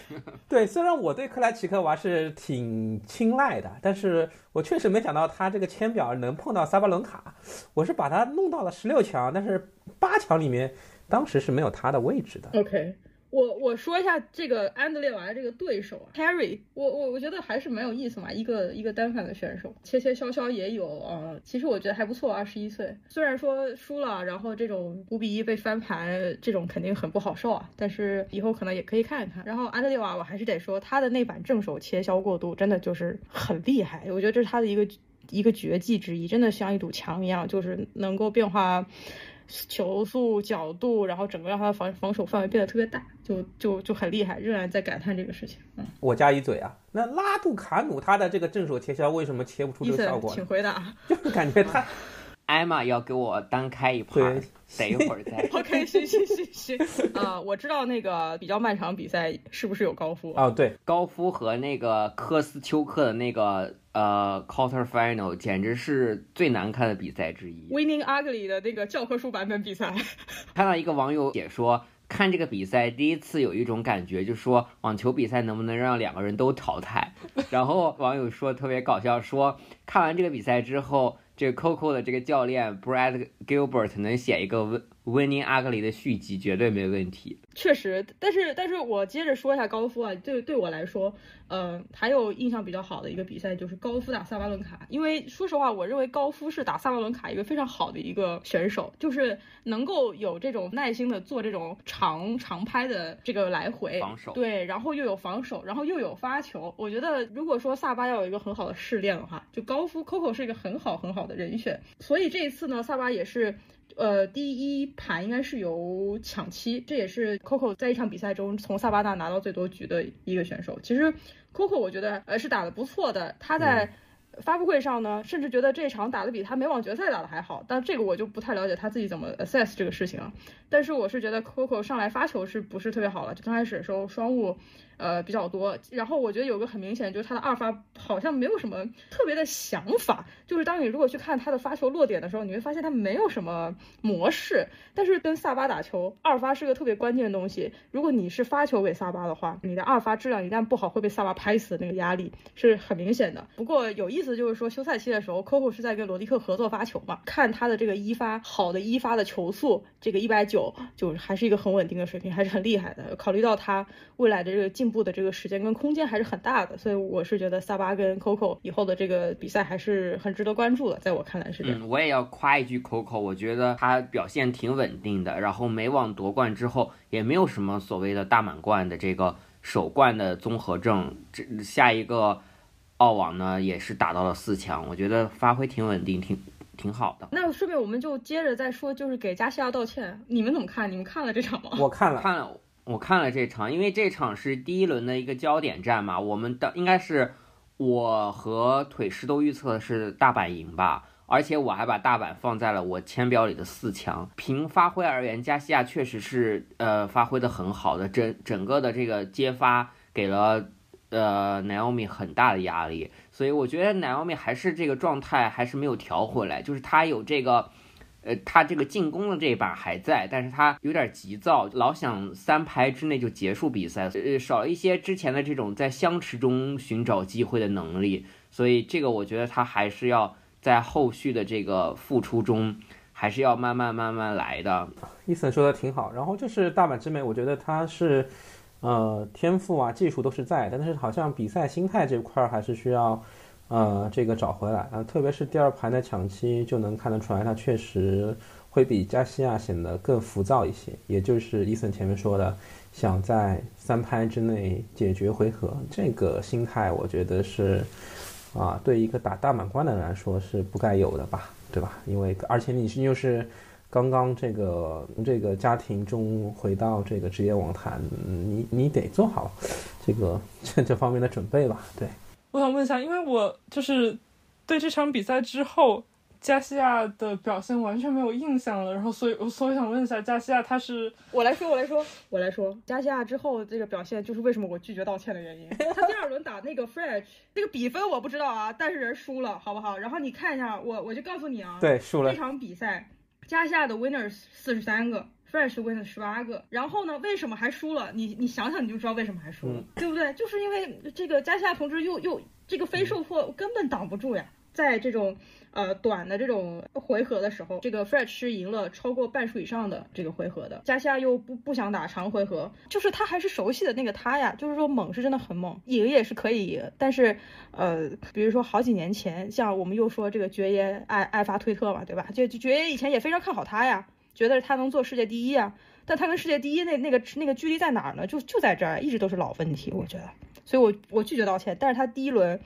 对，虽然我对克莱奇科娃是挺青睐的，但是我确实没想到他这个签表能碰到萨巴伦卡，我是把他弄到了十六强，但是八强里面当时是没有他的位置的。OK，我我说一下这个安德烈娃这个对手啊，Harry，我我我觉得还是蛮有意思嘛，一个一个单反的选手，切切削削也有啊、呃其实我觉得还不错，二十一岁，虽然说输了，然后这种五比一被翻盘，这种肯定很不好受啊，但是以后可能也可以看一看。然后安德烈娃，我还是得说他的那版正手切削过度真的就是很厉害，我觉得这是他的一个一个绝技之一，真的像一堵墙一样，就是能够变化。球速、角度，然后整个让他的防防守范围变得特别大，就就就很厉害，仍然在感叹这个事情。嗯，我加一嘴啊，那拉杜卡努他的这个正手切削为什么切不出这个效果，请？回答。就是感觉他 艾玛要给我单开一盘，等一会儿再。OK，行行行行，啊、我知道那个比较漫长比赛是不是有高夫？哦，对，高夫和那个科斯丘克的那个呃 quarter final 简直是最难看的比赛之一。Winning Ugly 的那个教科书版本比赛，看到一个网友解说，看这个比赛第一次有一种感觉，就说网球比赛能不能让两个人都淘汰？然后网友说特别搞笑，说看完这个比赛之后，这个 Coco 的这个教练 Brad Gilbert 能写一个 Win Winning Ugly 的续集，绝对没问题。确实，但是但是我接着说一下高夫啊，对对我来说，呃，还有印象比较好的一个比赛就是高夫打萨巴伦卡，因为说实话，我认为高夫是打萨巴伦卡一个非常好的一个选手，就是能够有这种耐心的做这种长长拍的这个来回防守对，然后又有防守，然后又有发球，我觉得如果说萨巴要有一个很好的试炼的话，就高夫 Coco 是一个很好很好的人选，所以这一次呢，萨巴也是。呃，第一盘应该是由抢七，这也是 Coco 在一场比赛中从萨巴纳拿到最多局的一个选手。其实 Coco 我觉得呃是打得不错的，他在发布会上呢，甚至觉得这场打得比他没往决赛打得还好，但这个我就不太了解他自己怎么 assess 这个事情了。但是我是觉得 Coco 上来发球是不是特别好了？就刚开始的时候双误呃比较多，然后我觉得有个很明显就是他的二发好像没有什么特别的想法，就是当你如果去看他的发球落点的时候，你会发现他没有什么模式。但是跟萨巴打球，二发是个特别关键的东西。如果你是发球给萨巴的话，你的二发质量一旦不好，会被萨巴拍死那个压力是很明显的。不过有意思就是说，休赛期的时候，Coco 是在跟罗迪克合作发球嘛，看他的这个一发好的一发的球速，这个一百九就还是一个很稳定的水平，还是很厉害的。考虑到他未来的这个进步的这个时间跟空间还是很大的，所以我是觉得萨巴跟 Coco 以后的这个比赛还是很值得关注的，在我看来是这样。嗯，我也要夸一句 Coco，我觉得他表现挺稳定的，然后美网夺冠之后也没有什么所谓的大满贯的这个首冠的综合症，这下一个澳网呢也是打到了四强，我觉得发挥挺稳定，挺挺好的。那顺便我们就接着再说，就是给加西亚道歉，你们怎么看？你们看了这场吗？我看了，看了我看了这场，因为这场是第一轮的一个焦点战嘛，我们的应该是我和腿师都预测的是大阪赢吧。而且我还把大阪放在了我签表里的四强。凭发挥而言，加西亚确实是呃发挥的很好的，整整个的这个接发给了呃 Naomi 很大的压力，所以我觉得 Naomi 还是这个状态还是没有调回来，就是他有这个呃，他这个进攻的这一把还在，但是他有点急躁，老想三拍之内就结束比赛，呃，少了一些之前的这种在相持中寻找机会的能力，所以这个我觉得他还是要在后续的这个付出中，还是要慢慢慢慢来的。伊森说的挺好，然后就是大阪直美，我觉得他是，呃，天赋啊、技术都是在，但是好像比赛心态这块还是需要。呃，这个找回来啊，特别是第二盘的抢七，就能看得出来，他确实会比加西亚显得更浮躁一些。也就是伊森前面说的，想在三拍之内解决回合，这个心态我觉得是啊，对一个打大满贯的人来说是不该有的吧，对吧？因为而且你是又是刚刚这个这个家庭中回到这个职业网坛，你你得做好这个这 这方面的准备吧，对。我想问一下，因为我就是对这场比赛之后加西亚的表现完全没有印象了，然后所以，我所以想问一下加西亚，他是我来说，我来说，我来说，加西亚之后这个表现就是为什么我拒绝道歉的原因。他第二轮打那个 Fresh，那个比分我不知道啊，但是人输了，好不好？然后你看一下，我我就告诉你啊，对，输了这场比赛，加西亚的 Winners 四十三个。Fresh win 了十八个，然后呢？为什么还输了？你你想想你就知道为什么还输了，对不对？就是因为这个加西亚同志又又这个非受迫根本挡不住呀，在这种。呃，短的这种回合的时候，这个 Fresh 是赢了超过半数以上的这个回合的。加西亚又不不想打长回合，就是他还是熟悉的那个他呀，就是说猛是真的很猛，赢也是可以赢。但是，呃，比如说好几年前，像我们又说这个爵爷爱爱发推特嘛，对吧？就爵爷以前也非常看好他呀，觉得他能做世界第一啊。但他跟世界第一那那个那个距离在哪儿呢？就就在这儿，一直都是老问题，我觉得。所以我我拒绝道歉。但是他第一轮。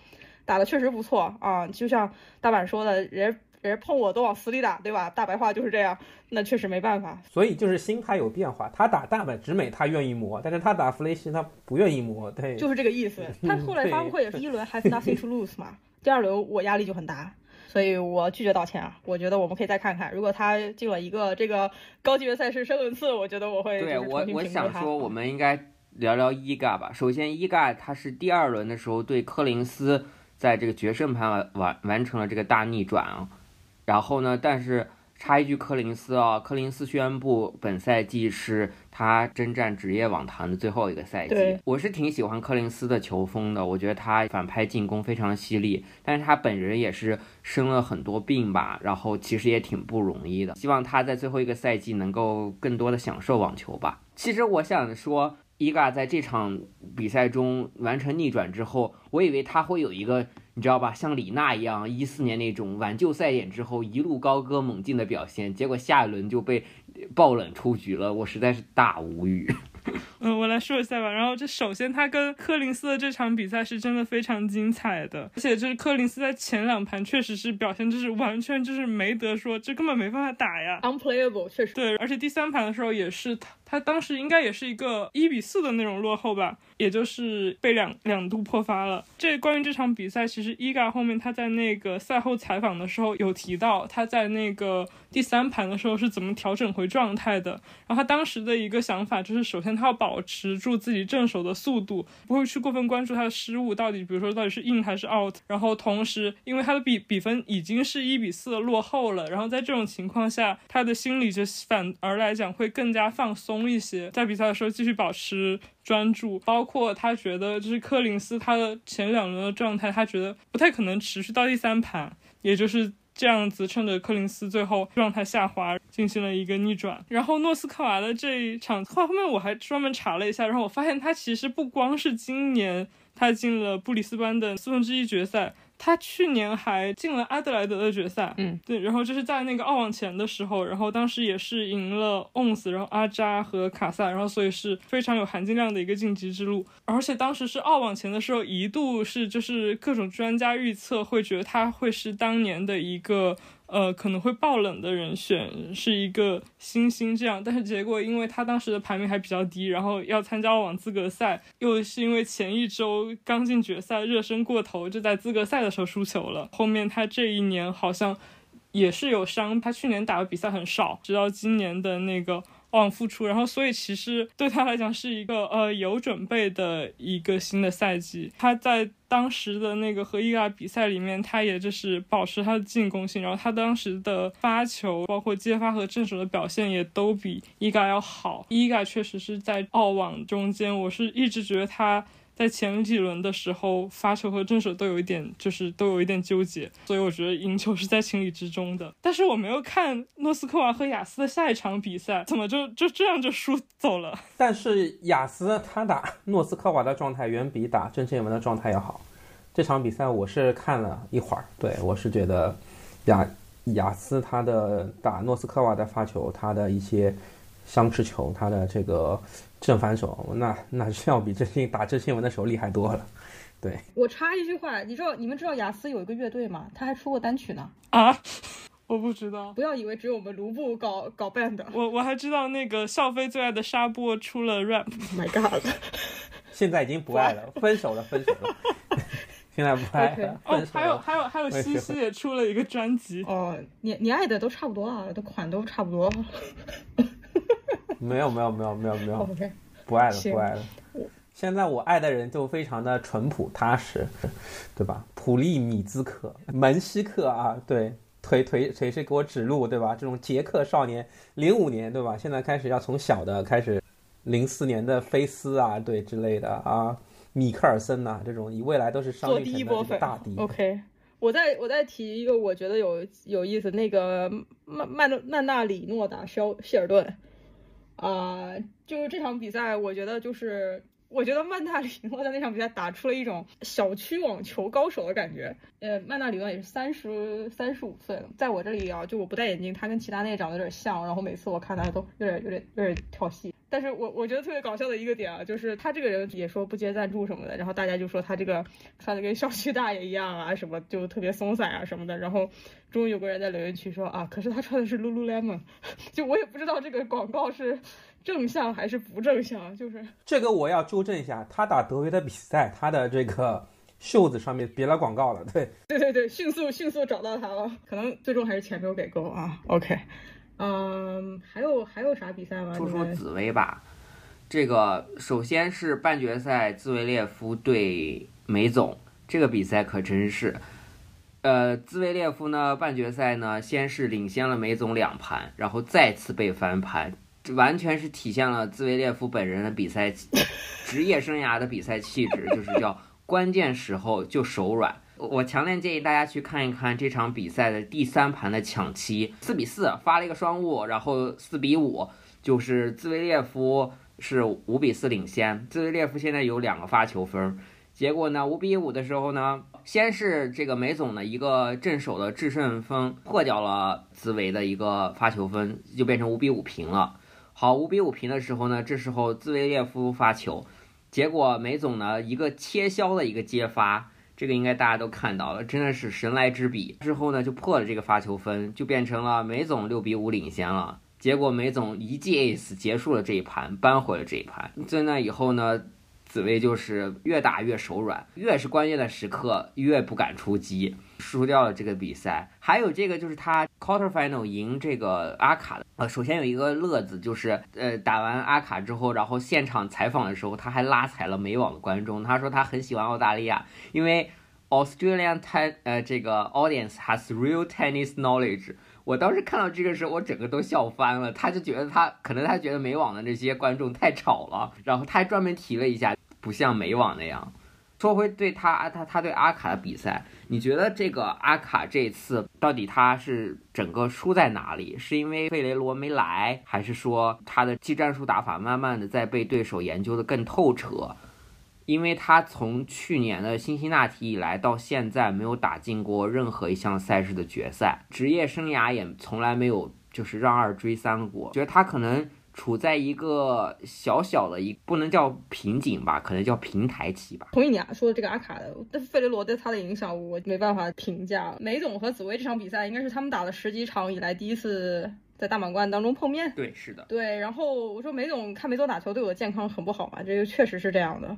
打的确实不错啊，就像大阪说的，人人碰我都往死里打，对吧？大白话就是这样，那确实没办法。所以就是心态有变化，他打大阪直美他愿意磨，但是他打弗雷西他不愿意磨，对，就是这个意思。他后来发布会也是一轮 have nothing to lose 嘛，第二轮我压力就很大，所以我拒绝道歉啊。我觉得我们可以再看看，如果他进了一个这个高级别赛事申论次，我觉得我会对我我想说，我们应该聊聊伊嘎吧。首先，伊嘎他是第二轮的时候对柯林斯。在这个决胜盘完完完成了这个大逆转啊，然后呢，但是插一句，柯林斯啊，柯林斯宣布本赛季是他征战职业网坛的最后一个赛季。我是挺喜欢柯林斯的球风的，我觉得他反拍进攻非常犀利，但是他本人也是生了很多病吧，然后其实也挺不容易的。希望他在最后一个赛季能够更多的享受网球吧。其实我想说。伊嘎在这场比赛中完成逆转之后，我以为他会有一个，你知道吧，像李娜一样，一四年那种挽救赛点之后一路高歌猛进的表现，结果下一轮就被爆冷出局了，我实在是大无语。嗯，我来说一下吧。然后，这首先他跟柯林斯的这场比赛是真的非常精彩的，而且就是柯林斯在前两盘确实是表现就是完全就是没得说，这根本没办法打呀，unplayable，确实。对，而且第三盘的时候也是他，他当时应该也是一个一比四的那种落后吧。也就是被两两度破发了。这关于这场比赛，其实伊嘎后面他在那个赛后采访的时候有提到，他在那个第三盘的时候是怎么调整回状态的。然后他当时的一个想法就是，首先他要保保持住自己正手的速度，不会去过分关注他的失误到底，比如说到底是 in 还是 out。然后同时，因为他的比比分已经是一比四落后了，然后在这种情况下，他的心理就反而来讲会更加放松一些，在比赛的时候继续保持。专注，包括他觉得就是柯林斯他的前两轮的状态，他觉得不太可能持续到第三盘，也就是这样子，趁着柯林斯最后状态下滑，进行了一个逆转。然后诺斯克娃的这一场，后后面我还专门查了一下，然后我发现他其实不光是今年他进了布里斯班的四分之一决赛。他去年还进了阿德莱德的决赛，嗯，对，然后就是在那个澳网前的时候，然后当时也是赢了 ONS，，然后阿扎和卡萨，然后所以是非常有含金量的一个晋级之路，而且当时是澳网前的时候，一度是就是各种专家预测会觉得他会是当年的一个。呃，可能会爆冷的人选是一个星星这样，但是结果因为他当时的排名还比较低，然后要参加网资格赛，又是因为前一周刚进决赛，热身过头，就在资格赛的时候输球了。后面他这一年好像也是有伤，他去年打的比赛很少，直到今年的那个。往复出，然后所以其实对他来讲是一个呃有准备的一个新的赛季。他在当时的那个和伊嘎比赛里面，他也就是保持他的进攻性，然后他当时的发球，包括接发和正手的表现也都比伊嘎要好。伊嘎确实是在澳网中间，我是一直觉得他。在前几轮的时候，发球和正手都有一点，就是都有一点纠结，所以我觉得赢球是在情理之中的。但是我没有看诺斯科娃和雅思的下一场比赛，怎么就就这样就输走了？但是雅思他打诺斯科娃的状态远比打郑钦文的状态要好。这场比赛我是看了一会儿，对我是觉得雅雅思他的打诺斯科娃的发球，他的一些相持球，他的这个。正反手，那那是要比这些打这新闻的时候厉害多了。对我插一句话，你知道你们知道雅思有一个乐队吗？他还出过单曲呢。啊，我不知道。不要以为只有我们卢布搞搞 band。我我还知道那个笑飞最爱的沙波出了 rap。My God！现在已经不爱了，分手了，分手了。现在不爱了。哦，还有还有还有，西西也出了一个专辑。哦，你你爱的都差不多啊，都款都差不多。没有没有没有没有没有，不爱了不爱了。现在我爱的人就非常的淳朴踏实，对吧？普利米兹克、门西克啊，对，腿腿腿是给我指路，对吧？这种捷克少年，零五年对吧？现在开始要从小的开始，零四年的菲斯啊，对之类的啊，米克尔森呐，这种以未来都是商业的大敌。OK，我再我再提一个我觉得有有意思，那个曼曼曼纳里诺打肖希尔顿。啊，就是这场比赛，我觉得就是，我觉得曼纳里诺在那场比赛打出了一种小区网球高手的感觉。呃，曼纳里诺也是三十三十五岁了，在我这里啊，就我不戴眼镜，他跟齐达内长得有点像，然后每次我看他都有点有点有点跳戏。但是我我觉得特别搞笑的一个点啊，就是他这个人也说不接赞助什么的，然后大家就说他这个穿的跟小区大爷一样啊，什么就特别松散啊什么的。然后终于有个人在留言区说啊，可是他穿的是 Lululemon，就我也不知道这个广告是正向还是不正向，就是这个我要纠正一下，他打德约的比赛，他的这个袖子上面别了广告了，对对对对，迅速迅速找到他了，可能最终还是钱没有给够啊。OK。嗯，还有还有啥比赛吗？说说紫薇吧，这个首先是半决赛，兹维列夫对梅总，这个比赛可真是，呃，兹维列夫呢半决赛呢先是领先了梅总两盘，然后再次被翻盘，这完全是体现了兹维列夫本人的比赛职业生涯的比赛气质，就是叫关键时候就手软。我强烈建议大家去看一看这场比赛的第三盘的抢七，四比四发了一个双误，然后四比五，就是兹维列夫是五比四领先，兹维列夫现在有两个发球分，结果呢五比五的时候呢，先是这个梅总的一个正手的制胜分破掉了兹维的一个发球分，就变成五比五平了。好，五比五平的时候呢，这时候兹维列夫发球，结果梅总呢一个切削的一个接发。这个应该大家都看到了，真的是神来之笔。之后呢，就破了这个发球分，就变成了梅总六比五领先了。结果梅总一记 ace 结束了这一盘，扳回了这一盘。在那以后呢？紫薇就是越打越手软，越是关键的时刻越不敢出击，输掉了这个比赛。还有这个就是他 quarter final 赢这个阿卡的，呃，首先有一个乐子就是，呃，打完阿卡之后，然后现场采访的时候，他还拉踩了美网的观众，他说他很喜欢澳大利亚，因为 Australian ten 呃这个 audience has real tennis knowledge。我当时看到这个时候，我整个都笑翻了。他就觉得他可能他觉得美网的这些观众太吵了，然后他还专门提了一下。不像美网那样。说回对他，他他对阿卡的比赛，你觉得这个阿卡这次到底他是整个输在哪里？是因为费雷罗没来，还是说他的技战术打法慢慢的在被对手研究的更透彻？因为他从去年的辛辛那提以来到现在没有打进过任何一项赛事的决赛，职业生涯也从来没有就是让二追三过。觉得他可能。处在一个小小的一不能叫瓶颈吧，可能叫平台期吧。同意你啊，说的这个阿卡的，但费雷罗对他的影响我没办法评价。梅总和紫薇这场比赛应该是他们打了十几场以来第一次在大满贯当中碰面。对，是的，对，然后我说梅总看梅总打球对我的健康很不好嘛，这个确实是这样的。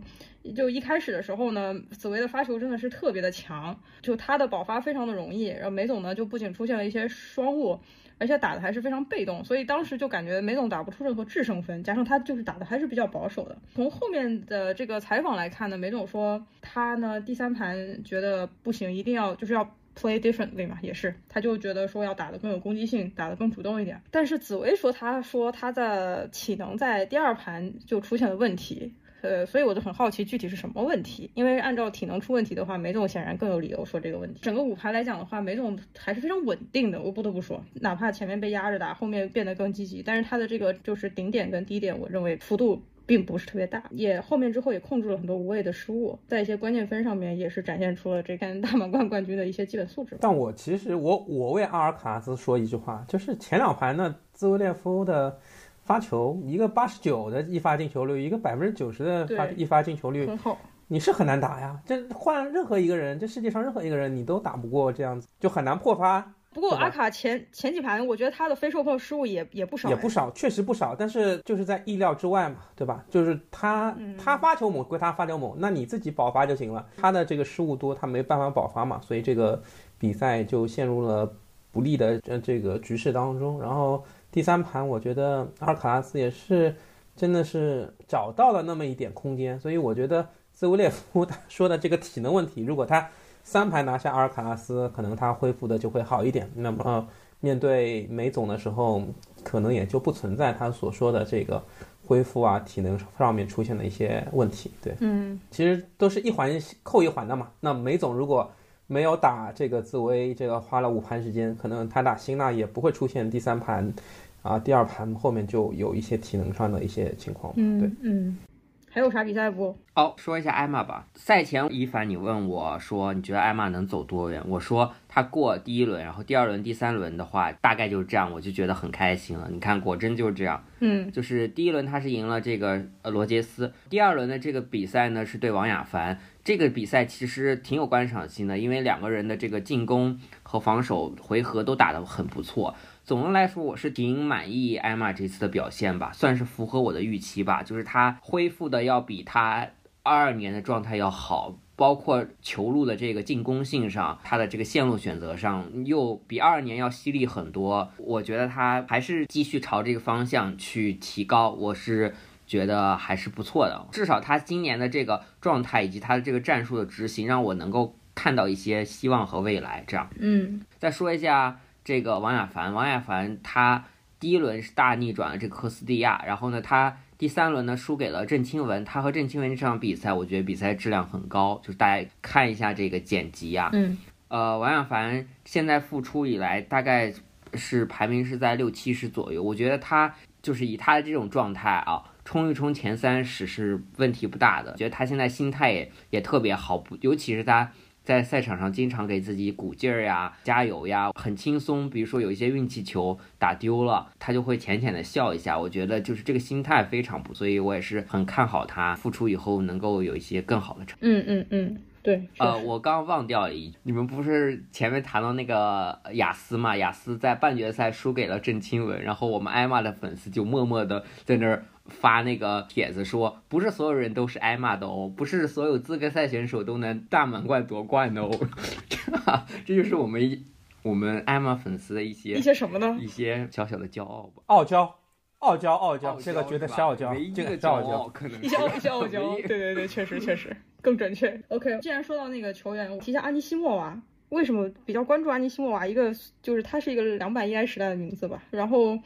就一开始的时候呢，紫薇的发球真的是特别的强，就他的保发非常的容易，然后梅总呢就不仅出现了一些双误，而且打的还是非常被动，所以当时就感觉梅总打不出任何制胜分，加上他就是打的还是比较保守的。从后面的这个采访来看呢，梅总说他呢第三盘觉得不行，一定要就是要。play differently 嘛，也是，他就觉得说要打得更有攻击性，打得更主动一点。但是紫薇说，他说他的体能在第二盘就出现了问题，呃，所以我就很好奇具体是什么问题。因为按照体能出问题的话，梅总显然更有理由说这个问题。整个五盘来讲的话，梅总还是非常稳定的，我不得不说，哪怕前面被压着打，后面变得更积极，但是他的这个就是顶点跟低点，我认为幅度。并不是特别大，也后面之后也控制了很多无谓的失误，在一些关键分上面也是展现出了这个大满贯冠军的一些基本素质。但我其实我我为阿尔卡拉斯说一句话，就是前两盘呢，兹维列夫的发球，一个八十九的一发进球率，一个百分之九十的发一发进球率，很好，你是很难打呀。这换任何一个人，这世界上任何一个人，你都打不过这样子，就很难破发。不过阿卡前前几盘，我觉得他的非受控失误也也不少，也不少，确实不少。但是就是在意料之外嘛，对吧？就是他他发球猛归他发球猛，那你自己保发就行了。他的这个失误多，他没办法保发嘛，所以这个比赛就陷入了不利的这这个局势当中。然后第三盘，我觉得阿尔卡拉斯也是真的是找到了那么一点空间，所以我觉得兹维列夫他说的这个体能问题，如果他。三盘拿下阿尔卡拉斯，可能他恢复的就会好一点。那么面对梅总的时候，可能也就不存在他所说的这个恢复啊、体能上面出现的一些问题。对，嗯，其实都是一环扣一环的嘛。那梅总如果没有打这个自威，这个花了五盘时间，可能他打辛纳也不会出现第三盘啊、第二盘后面就有一些体能上的一些情况。嗯对，嗯。还有啥比赛不？哦，说一下艾玛吧。赛前一凡，你问我说，你觉得艾玛能走多远？我说她过第一轮，然后第二轮、第三轮的话，大概就是这样，我就觉得很开心了。你看，果真就是这样。嗯，就是第一轮他是赢了这个呃罗杰斯，第二轮的这个比赛呢是对王雅凡。这个比赛其实挺有观赏性的，因为两个人的这个进攻和防守回合都打得很不错。总的来说，我是挺满意艾玛这次的表现吧，算是符合我的预期吧。就是她恢复的要比她二二年的状态要好，包括球路的这个进攻性上，她的这个线路选择上又比二二年要犀利很多。我觉得她还是继续朝这个方向去提高，我是觉得还是不错的。至少他今年的这个状态以及他的这个战术的执行，让我能够看到一些希望和未来。这样，嗯，再说一下。这个王亚凡，王亚凡他第一轮是大逆转了这个科斯蒂亚，然后呢，他第三轮呢输给了郑钦文。他和郑钦文这场比赛，我觉得比赛质量很高，就是大家看一下这个剪辑啊。嗯。呃，王亚凡现在复出以来，大概是排名是在六七十左右。我觉得他就是以他的这种状态啊，冲一冲前三十是问题不大的。觉得他现在心态也也特别好，不，尤其是他。在赛场上经常给自己鼓劲儿呀、加油呀，很轻松。比如说有一些运气球打丢了，他就会浅浅的笑一下。我觉得就是这个心态非常不，所以我也是很看好他复出以后能够有一些更好的成。嗯嗯嗯，对。呃，我刚忘掉了一，你们不是前面谈到那个雅思嘛？雅思在半决赛输给了郑钦文，然后我们艾玛的粉丝就默默的在那儿。发那个帖子说，不是所有人都是挨骂的哦，不是所有资格赛选手都能大满贯夺冠的哦，这就是我们我们艾玛粉丝的一些一些什么呢？一些小小的骄傲吧，傲娇，傲娇，傲娇，这个觉得是傲娇，这个骄傲可能一些一些傲娇，对对对，确实确实更准确。OK，既然说到那个球员，我提一下安妮西莫娃。为什么比较关注安妮西莫娃？一个就是他是一个两百一 i 时代的名字吧，然后。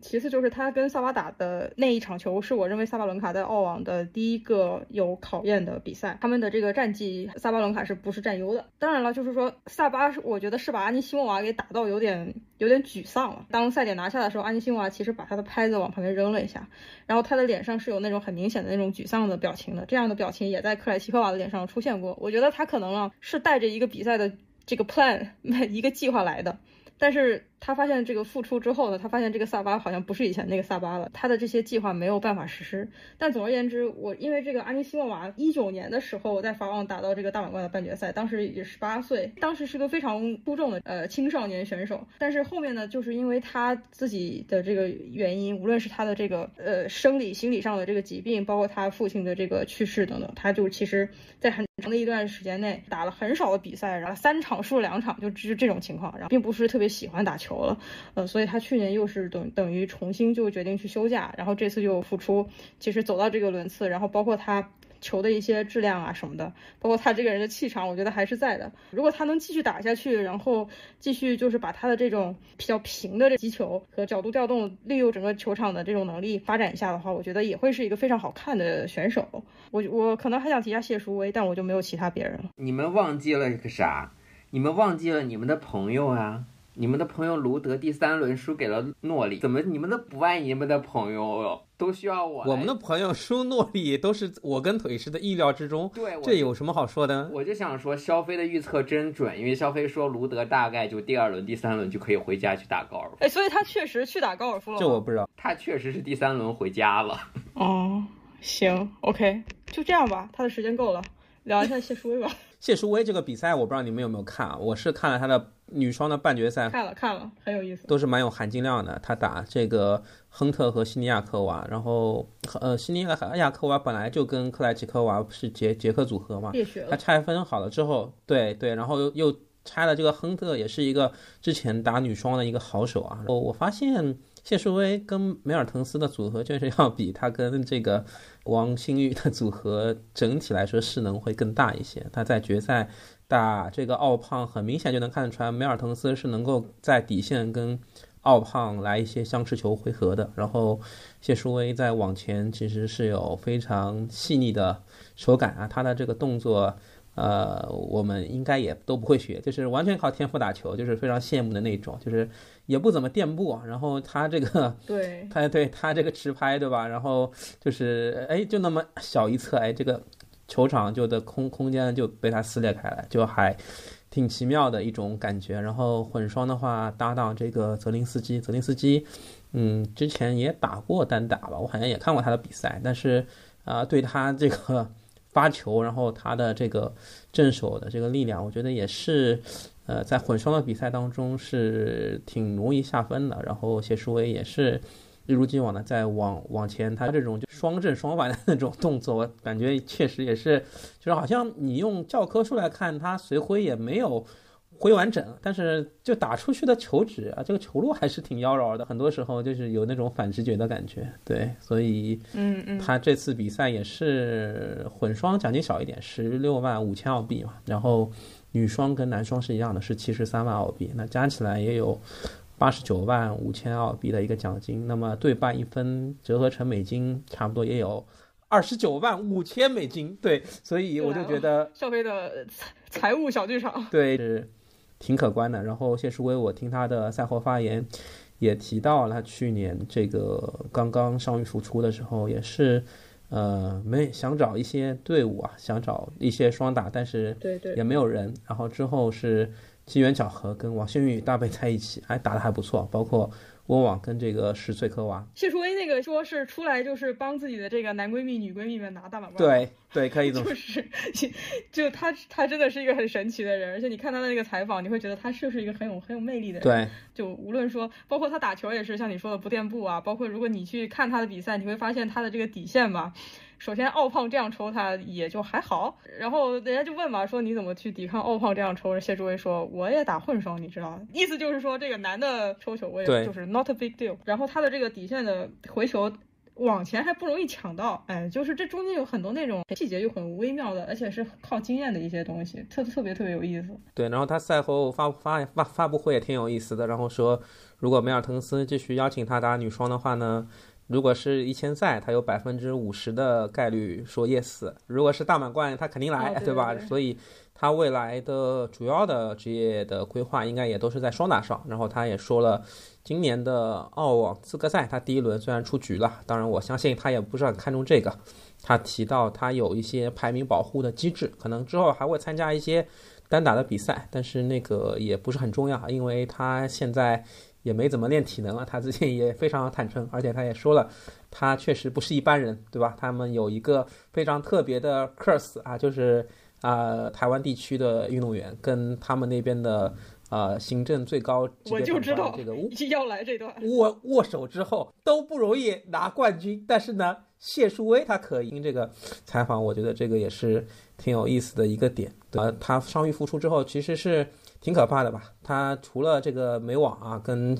其次就是他跟萨巴打的那一场球，是我认为萨巴伦卡在澳网的第一个有考验的比赛。他们的这个战绩，萨巴伦卡是不是占优的？当然了，就是说萨巴是，我觉得是把安妮西莫娃给打到有点有点沮丧了。当赛点拿下的时候，安妮西莫娃其实把他的拍子往旁边扔了一下，然后他的脸上是有那种很明显的那种沮丧的表情的。这样的表情也在克莱奇科娃的脸上出现过。我觉得他可能啊是带着一个比赛的这个 plan 一个计划来的。但是他发现这个复出之后呢，他发现这个萨巴好像不是以前那个萨巴了，他的这些计划没有办法实施。但总而言之，我因为这个阿尼西莫娃一九年的时候我在法网打到这个大满贯的半决赛，当时也十八岁，当时是个非常出众的呃青少年选手。但是后面呢，就是因为他自己的这个原因，无论是他的这个呃生理、心理上的这个疾病，包括他父亲的这个去世等等，他就其实在很长的一段时间内打了很少的比赛，然后三场输了两场，就就这种情况，然后并不是特别喜欢打球了，呃，所以他去年又是等等于重新就决定去休假，然后这次就复出，其实走到这个轮次，然后包括他。球的一些质量啊什么的，包括他这个人的气场，我觉得还是在的。如果他能继续打下去，然后继续就是把他的这种比较平的这击球和角度调动，利用整个球场的这种能力发展一下的话，我觉得也会是一个非常好看的选手。我我可能还想提下谢淑薇，但我就没有其他别人了。你们忘记了个啥？你们忘记了你们的朋友啊！你们的朋友卢德第三轮输给了诺里，怎么你们都不爱你们的朋友？都需要我。我们的朋友输诺里都是我跟腿师的意料之中。对，这有什么好说的？我就想说，肖飞的预测真准，因为肖飞说卢德大概就第二轮、第三轮就可以回家去打高尔夫。哎，所以他确实去打高尔夫了。这我不知道，他确实是第三轮回家了。哦，行，OK，就这样吧，他的时间够了，聊一下谢淑薇吧。谢淑薇这个比赛，我不知道你们有没有看啊？我是看了她的女双的半决赛，看了看了，很有意思，都是蛮有含金量的。她打这个亨特和西尼亚科娃，然后呃，西尼亚科娃本来就跟克莱奇科娃是捷捷克组合嘛，她拆分好了之后，对对，然后又又拆了这个亨特，也是一个之前打女双的一个好手啊。我我发现。谢淑薇跟梅尔滕斯的组合，就是要比他跟这个王馨予的组合整体来说势能会更大一些。他在决赛打这个奥胖，很明显就能看得出来，梅尔滕斯是能够在底线跟奥胖来一些相持球回合的。然后谢淑薇在网前其实是有非常细腻的手感啊，他的这个动作。呃，我们应该也都不会学，就是完全靠天赋打球，就是非常羡慕的那种，就是也不怎么垫步，然后他这个，对，他对他这个持拍，对吧？然后就是哎，就那么小一侧，哎，这个球场就的空空间就被他撕裂开来，就还挺奇妙的一种感觉。然后混双的话，搭档这个泽林斯基，泽林斯基，嗯，之前也打过单打吧，我好像也看过他的比赛，但是啊，对他这个。发球，然后他的这个正手的这个力量，我觉得也是，呃，在混双的比赛当中是挺容易下分的。然后谢淑薇也是一如既往的在往往前，他这种就双正双反的那种动作，我感觉确实也是，就是好像你用教科书来看，他随挥也没有。挥完整，但是就打出去的球指啊，这个球路还是挺妖娆的。很多时候就是有那种反直觉的感觉，对，所以，嗯嗯，他这次比赛也是混双奖金少一点，十六万五千澳币嘛。然后女双跟男双是一样的，是七十三万澳币，那加起来也有八十九万五千澳币的一个奖金。那么对半一分折合成美金，差不多也有二十九万五千美金。对，所以我就觉得笑飞的财务小剧场，对是。挺可观的。然后谢淑薇，我听她的赛后发言，也提到了去年这个刚刚伤愈复出的时候，也是，呃，没想找一些队伍啊，想找一些双打，但是对对也没有人。然后之后是机缘巧合跟王馨予搭配在一起，还打的还不错，包括。温网跟这个十岁科娃，谢淑薇那个说是出来就是帮自己的这个男闺蜜、女闺蜜们拿大满贯。对对，可以这么说。就是，就他他真的是一个很神奇的人，而且你看他的那个采访，你会觉得他就是一个很有很有魅力的人。对，就无论说，包括他打球也是像你说的不垫步啊，包括如果你去看他的比赛，你会发现他的这个底线吧。首先，奥胖这样抽他也就还好，然后人家就问嘛，说你怎么去抵抗奥胖这样抽？谢淑薇说，我也打混双，你知道，意思就是说这个男的抽球我也就是 not a big deal。然后他的这个底线的回球往前还不容易抢到，哎，就是这中间有很多那种细节又很微妙的，而且是靠经验的一些东西，特特别特别有意思。对，然后他赛后发发发发布会也挺有意思的，然后说如果梅尔滕斯继续邀请他打女双的话呢？如果是一千赛，他有百分之五十的概率说 yes；如果是大满贯，他肯定来，对吧？所以他未来的主要的职业的规划应该也都是在双打上。然后他也说了，今年的澳网资格赛，他第一轮虽然出局了，当然我相信他也不是很看重这个。他提到他有一些排名保护的机制，可能之后还会参加一些。单打的比赛，但是那个也不是很重要，因为他现在也没怎么练体能了，他之前也非常坦诚，而且他也说了，他确实不是一般人，对吧？他们有一个非常特别的 curse 啊，就是啊、台湾地区的运动员跟他们那边的呃行政最高我就知道这个 要来这段。握握手之后都不容易拿冠军，但是呢，谢淑薇她可以。听这个采访，我觉得这个也是挺有意思的一个点。呃，他伤愈复出之后，其实是挺可怕的吧？他除了这个美网啊跟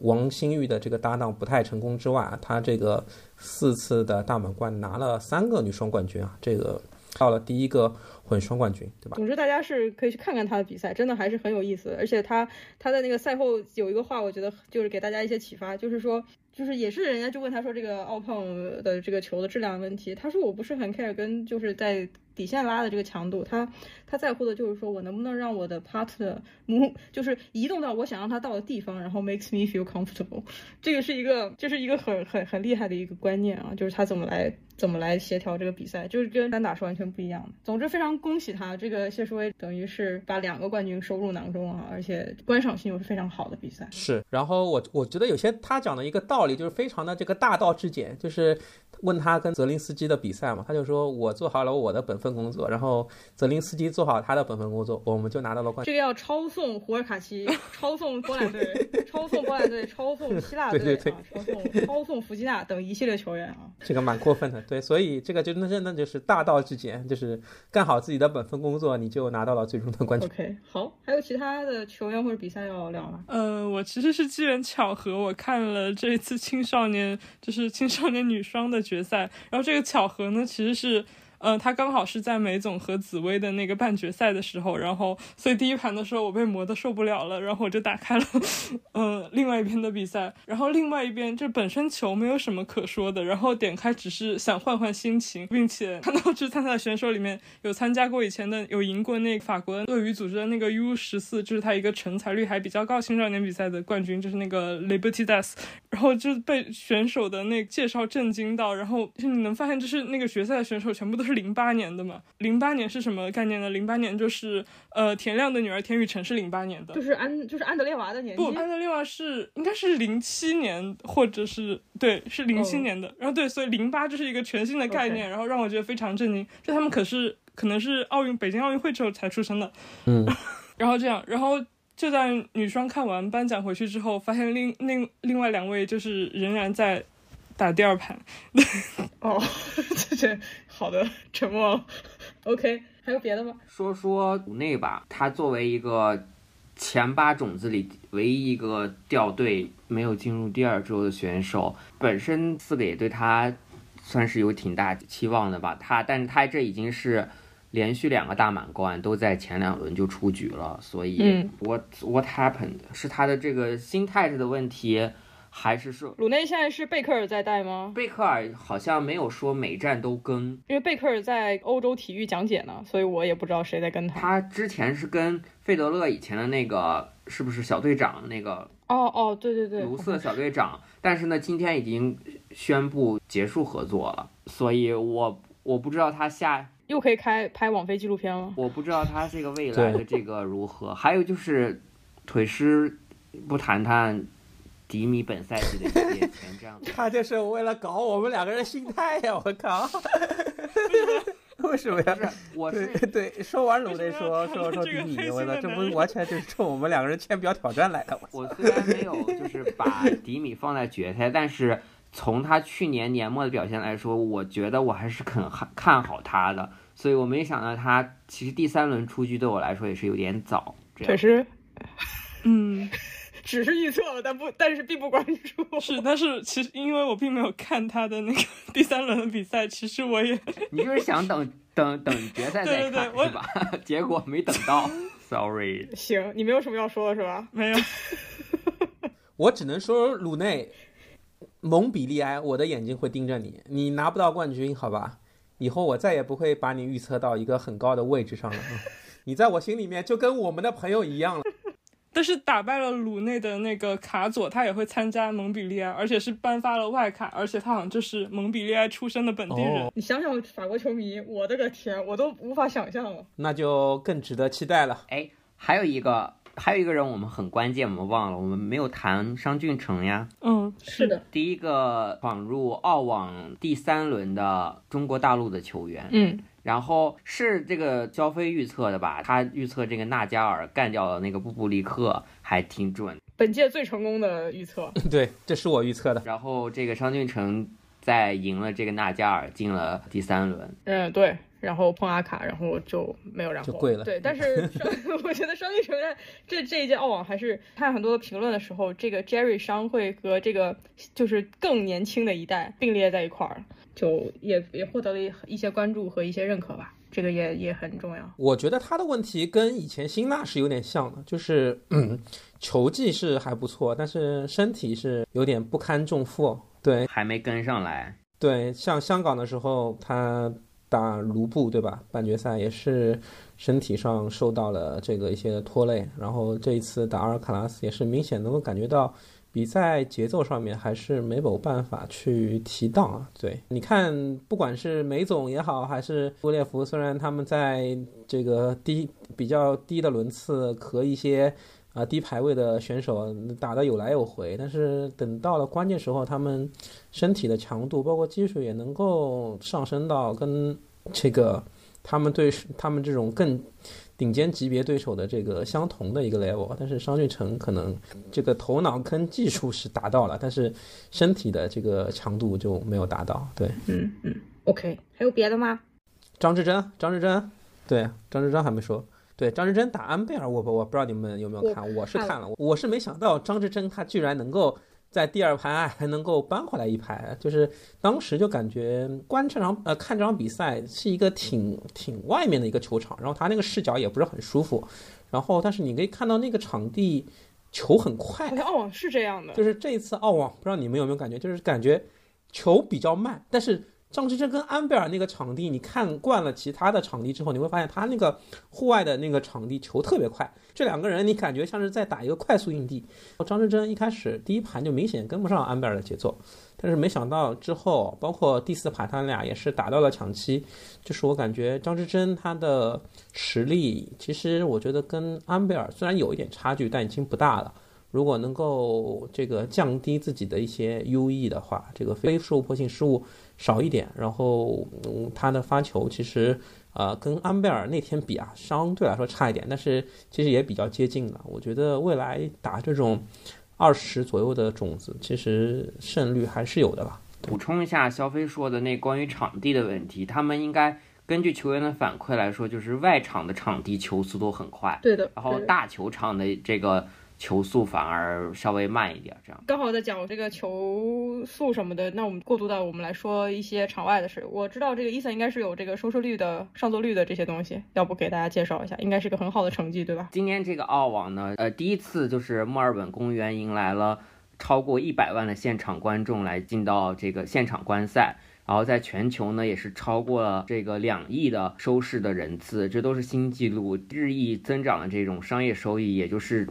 王欣玉的这个搭档不太成功之外啊，她这个四次的大满贯拿了三个女双冠军啊，这个到了第一个混双冠军，对吧？总之，大家是可以去看看他的比赛，真的还是很有意思。而且他他在那个赛后有一个话，我觉得就是给大家一些启发，就是说，就是也是人家就问他说这个奥胖的这个球的质量问题，他说我不是很 care 跟就是在底线拉的这个强度，他他在乎的就是说我能不能让我的 partner move，就是移动到我想让他到的地方，然后 makes me feel comfortable。这个是一个这、是一个很很很厉害的一个观念啊，就是他怎么来怎么来协调这个比赛，就是跟单打是完全不一样的。总之非常恭喜他，这个谢淑薇等于是把两个冠军收入囊中啊，而且观赏性又是非常好的比赛。是，然后我我觉得有些他讲的一个道理就是非常的这个大道至简，就是问他跟泽林斯基的比赛嘛，他就说我做好了我的本分工作，然后泽林斯基做好他的本分工作，我们就拿到了冠军。这个要超送胡尔卡奇，超送波兰队，超送波兰队，超送希腊队对对对啊，超送超送弗吉纳等一系列球员啊。这个蛮过分的，对，所以这个就那真的就是大道至简，就是干好自己的本分工作，你就拿到了最终的冠军。OK，好，还有其他的球员或者比赛要聊吗？呃，我其实是机缘巧合，我看了这一次青少年就是青少年女双的决赛，然后这个巧合呢，其实是。呃，他刚好是在梅总和紫薇的那个半决赛的时候，然后所以第一盘的时候我被磨得受不了了，然后我就打开了，呃，另外一边的比赛，然后另外一边这本身球没有什么可说的，然后点开只是想换换心情，并且看到去参赛选手里面有参加过以前的，有赢过那个法国鳄鱼组织的那个 U 十四，就是他一个成才率还比较高青少年比赛的冠军，就是那个 Liberty Das，然后就被选手的那介绍震惊到，然后就你能发现，就是那个决赛的选手全部都是零八年的嘛。零八年是什么概念呢？零八年就是呃田亮的女儿田雨辰是零八年的就，是安就是安德烈娃的年纪不，，安德烈娃是应该是零七年，或者是对，是零七哦年的。然后对，所以零八就是一个全新的概念然后让我觉得非常震惊。就他们可是可能是奥运北京奥运会之后才出生的，嗯，然后这样，然后就在女双看完颁奖回去之后，发现另另另外两位就是仍然在打第二盘。哦，这这好的，沉默了。OK，还有别的吗？说说鲁内吧，他作为一个前八种子里唯一一个掉队没有进入第二周的选手，本身四个也对他算是有挺大期望的吧。他，但是他这已经是连续两个大满贯都在前两轮就出局了，所以嗯 what what happened 是他的这个心态的问题，还是说鲁内现在是贝克尔在带吗？贝克尔好像没有说每站都跟，因为贝克尔在欧洲体育讲解呢，所以我也不知道谁在跟他。他之前是跟费德勒以前的那个是不是小队长那个哦哦，对对对，卢瑟小队长，但是呢，今天已经宣布结束合作了，所以我我不知道他下，又可以开拍网飞纪录片了。我不知道他这个未来的这个如何。还有就是腿师，不谈谈迪米本赛季的一些前瞻。他就是为了搞我们两个人心态呀！我靠，为什么呀？不是，我是对，说完鲁内说说说迪米，我操，这不完全就是冲我们两个人签表挑战来的。我我虽然没有就是把迪米放在决赛，但是从他去年年末的表现来说，我觉得我还是很看看好他的，所以我没想到他其实第三轮出局对我来说也是有点早。确实，嗯，只是预测了，但不，但是并不关注。是，但是其实因为我并没有看他的那个第三轮的比赛，其实我也 你就是想等等等决赛再对对对我看是吧？结果没等到，sorry。行，你没有什么要说的是吧？没有。我只能说鲁内，蒙比利埃，我的眼睛会盯着你，你拿不到冠军，好吧？以后我再也不会把你预测到一个很高的位置上了。嗯你在我心里面就跟我们的朋友一样了。但是打败了鲁内的那个卡佐，他也会参加蒙彼利埃，而且是颁发了外卡，而且他好像就是蒙彼利埃出生的本地人。你想想法国球迷，我的个天，我都无法想象了。那就更值得期待了。哎，还有一个。还有一个人我们很关键，我们忘了，我们没有谈商俊成呀。嗯，是的，第一个闯入澳网第三轮的中国大陆的球员。嗯，然后是这个焦飞预测的吧？他预测这个纳加尔干掉了那个布布利克，还挺准。本届最成功的预测。对，这是我预测的。然后这个商俊成在赢了这个纳加尔，进了第三轮。嗯，对。然后碰阿卡，然后就没有然后，就贵了。对，但是 我觉得商俊成在这这一届澳网还是看很多的评论的时候，这个 Jerry 商会和这个就是更年轻的一代并列在一块儿，就也也获得了一一些关注和一些认可吧。这个也也很重要。我觉得他的问题跟以前辛纳是有点像的，就是嗯，球技是还不错，但是身体是有点不堪重负，对，还没跟上来。对，像香港的时候他。打卢布对吧？半决赛也是身体上受到了这个一些拖累，然后这一次打阿尔卡拉斯也是明显能够感觉到比赛节奏上面还是没有办法去提档啊。对，你看，不管是梅总也好，还是布列夫，虽然他们在这个低比较低的轮次和一些。啊，低排位的选手打得有来有回，但是等到了关键时候，他们身体的强度，包括技术也能够上升到跟这个他们对他们这种更顶尖级别对手的这个相同的一个 level。但是商俊成可能这个头脑跟技术是达到了，但是身体的这个强度就没有达到。对，嗯嗯，OK，还有别的吗？张志臻，张志臻，对，张志臻还没说。对张志臻打安贝尔，我我我不知道你们有没有看，我是看了，我是没想到张志臻他居然能够在第二排还能够扳回来一盘，就是当时就感觉观这场呃看这场比赛是一个挺挺外面的一个球场，然后他那个视角也不是很舒服，然后但是你可以看到那个场地球很快，哦是这样的，就是这一次澳网不知道你们有没有感觉，就是感觉球比较慢，但是。张之臻跟安贝尔那个场地，你看惯了其他的场地之后，你会发现他那个户外的那个场地球特别快。这两个人你感觉像是在打一个快速硬地。张之臻一开始第一盘就明显跟不上安贝尔的节奏，但是没想到之后，包括第四盘他俩也是打到了抢七。就是我感觉张之臻他的实力，其实我觉得跟安贝尔虽然有一点差距，但已经不大了。如果能够这个降低自己的一些优异的话，这个非受迫性失误。少一点，然后嗯，他的发球其实呃跟安贝尔那天比啊，相对来说差一点，但是其实也比较接近了。我觉得未来打这种二十左右的种子，其实胜率还是有的吧。补充一下，肖飞说的那关于场地的问题，他们应该根据球员的反馈来说，就是外场的场地球速都很快，对的，然后大球场的这个。球速反而稍微慢一点，这样刚好在讲这个球速什么的，那我们过渡到我们来说一些场外的事。我知道这个伊森应该是有这个收视率的、上座率的这些东西，要不给大家介绍一下？应该是个很好的成绩，对吧？今年这个澳网呢，呃，第一次就是墨尔本公园迎来了超过一百万的现场观众来进到这个现场观赛，然后在全球呢也是超过了这个两亿的收视的人次，这都是新纪录，日益增长的这种商业收益，也就是。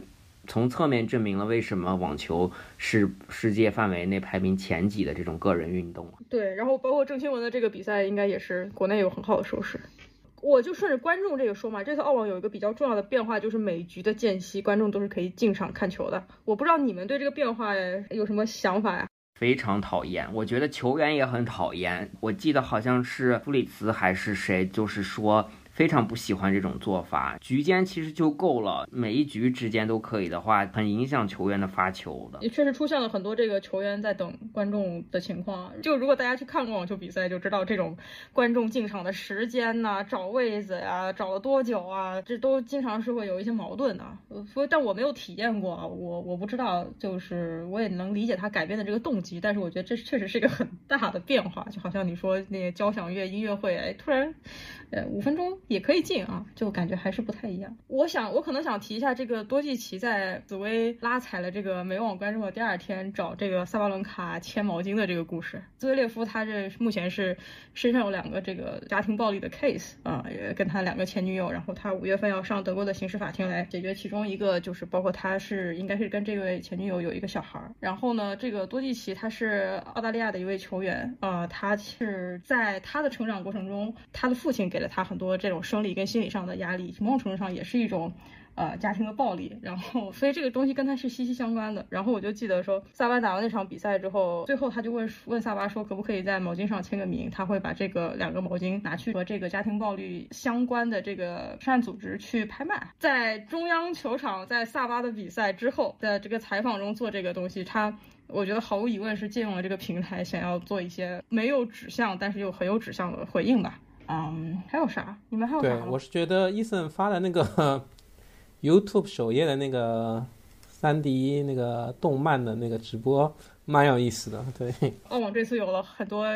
从侧面证明了为什么网球是世界范围内排名前几的这种个人运动。对，然后包括郑钦文的这个比赛，应该也是国内有很好的收视。我就顺着观众这个说嘛，这次澳网有一个比较重要的变化，就是每局的间隙，观众都是可以进场看球的。我不知道你们对这个变化有什么想法呀？非常讨厌，我觉得球员也很讨厌。我记得好像是弗里茨还是谁，就是说。非常不喜欢这种做法，局间其实就够了，每一局之间都可以的话，很影响球员的发球的。也确实出现了很多这个球员在等观众的情况。就如果大家去看过网球比赛，就知道这种观众进场的时间呐、找位子呀、找了多久啊，这都经常是会有一些矛盾的。所以，但我没有体验过，我我不知道，就是我也能理解他改变的这个动机，但是我觉得这确实是一个很大的变化，就好像你说那个交响乐音乐会，哎，突然，呃，五分钟。也可以进啊，就感觉还是不太一样。我想，我可能想提一下这个多季奇在紫薇拉踩了这个美网观众的第二天找这个萨巴伦卡牵毛巾的这个故事。兹维列夫他这目前是身上有两个这个家庭暴力的 case 啊，也跟他两个前女友，然后他五月份要上德国的刑事法庭来解决其中一个，就是包括他是应该是跟这位前女友有一个小孩儿。然后呢，这个多季奇他是澳大利亚的一位球员，呃，他是在他的成长过程中，他的父亲给给了他很多这种。生理跟心理上的压力，某种程度上也是一种，呃，家庭的暴力。然后，所以这个东西跟他是息息相关的。然后我就记得说，萨巴打完那场比赛之后，最后他就问问萨巴说，可不可以在毛巾上签个名？他会把这个两个毛巾拿去和这个家庭暴力相关的这个慈善组织去拍卖。在中央球场，在萨巴的比赛之后，在这个采访中做这个东西，他我觉得毫无疑问是借用了这个平台，想要做一些没有指向，但是又很有指向的回应吧。嗯，还有啥？你们还有啥？对，我是觉得伊森发的那个 YouTube 首页的那个三 D 那个动漫的那个直播蛮有意思的。对，澳网这次有了很多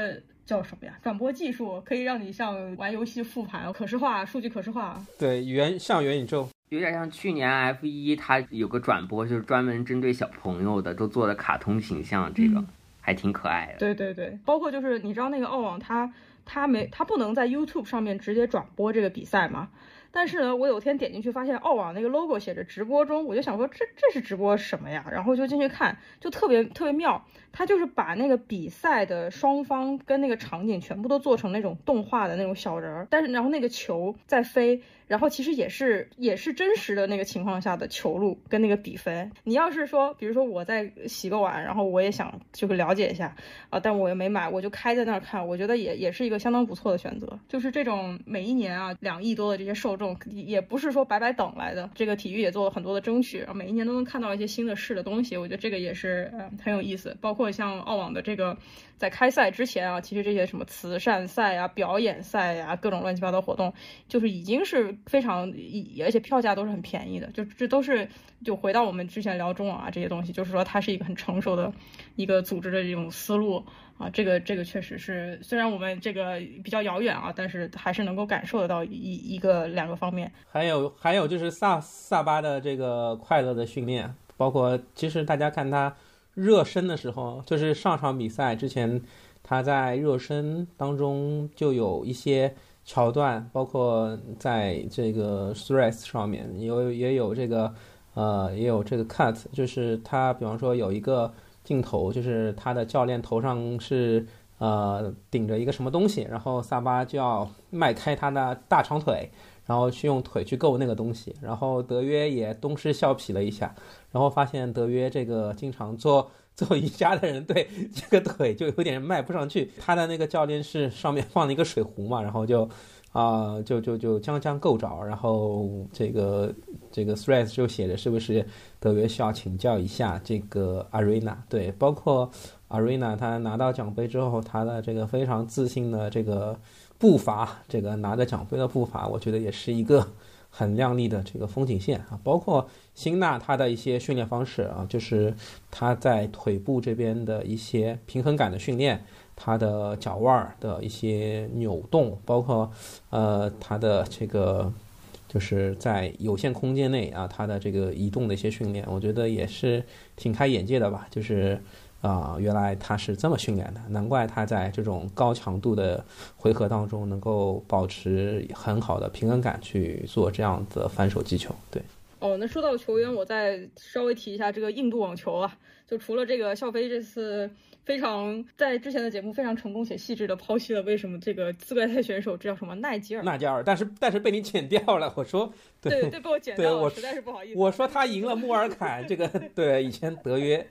叫什么呀？转播技术可以让你像玩游戏复盘，可视化数据可视化。对，元像元宇宙，有点像去年 F 一它有个转播，就是专门针对小朋友的，都做的卡通形象，这个还挺可爱的。对对对，包括就是你知道那个澳网它。他他没，他不能在 YouTube 上面直接转播这个比赛嘛？但是呢，我有天点进去发现澳网那个 logo 写着直播中，我就想说这这是直播什么呀？然后就进去看，就特别特别妙。他就是把那个比赛的双方跟那个场景全部都做成那种动画的那种小人儿，但是然后那个球在飞。然后其实也是也是真实的那个情况下的球路跟那个比分。你要是说，比如说我在洗个碗，然后我也想就是了解一下啊，但我又没买，我就开在那儿看，我觉得也也是一个相当不错的选择。就是这种每一年啊两亿多的这些受众，也不是说白白等来的。这个体育也做了很多的争取，每一年都能看到一些新的试的东西，我觉得这个也是很有意思。包括像澳网的这个。在开赛之前啊，其实这些什么慈善赛啊、表演赛呀、各种乱七八糟活动，就是已经是非常，而且票价都是很便宜的。就这都是，就回到我们之前聊中网啊这些东西，就是说它是一个很成熟的一个组织的这种思路啊。这个这个确实是，虽然我们这个比较遥远啊，但是还是能够感受得到一一个两个方面。还有还有就是萨萨巴的这个快乐的训练，包括其实大家看他。热身的时候，就是上场比赛之前，他在热身当中就有一些桥段，包括在这个 Threads 上面有也有这个呃也有这个 cut，就是他比方说有一个镜头，就是他的教练头上是呃顶着一个什么东西，然后萨巴就要迈开他的大长腿。然后去用腿去够那个东西，然后德约也东施效颦了一下，然后发现德约这个经常做 做瑜伽的人，对这个腿就有点迈不上去。他的那个教练室上面放了一个水壶嘛，然后就啊就就就将将够着，然后这个这个 threads 就写着是不是德约需要请教一下这个 arena？对，包括 arena 他拿到奖杯之后，他的这个非常自信的这个。步伐，这个拿着奖杯的步伐，我觉得也是一个很亮丽的这个风景线啊。包括辛纳他的一些训练方式啊，就是他在腿部这边的一些平衡感的训练，他的脚腕的一些扭动，包括呃他的这个就是在有限空间内啊，他的这个移动的一些训练，我觉得也是挺开眼界的吧，就是。啊，原来他是这么训练的，难怪他在这种高强度的回合当中能够保持很好的平衡感去做这样的反手击球。对，哦，那说到球员，我再稍微提一下这个印度网球啊，就除了这个笑飞这次非常在之前的节目非常成功且细致的剖析了为什么这个资格赛选手这叫什么奈吉尔，奈吉尔，但是但是被你剪掉了，我说对对被我剪掉了，我实在是不好意思，我说他赢了穆尔坎，这个 对以前德约。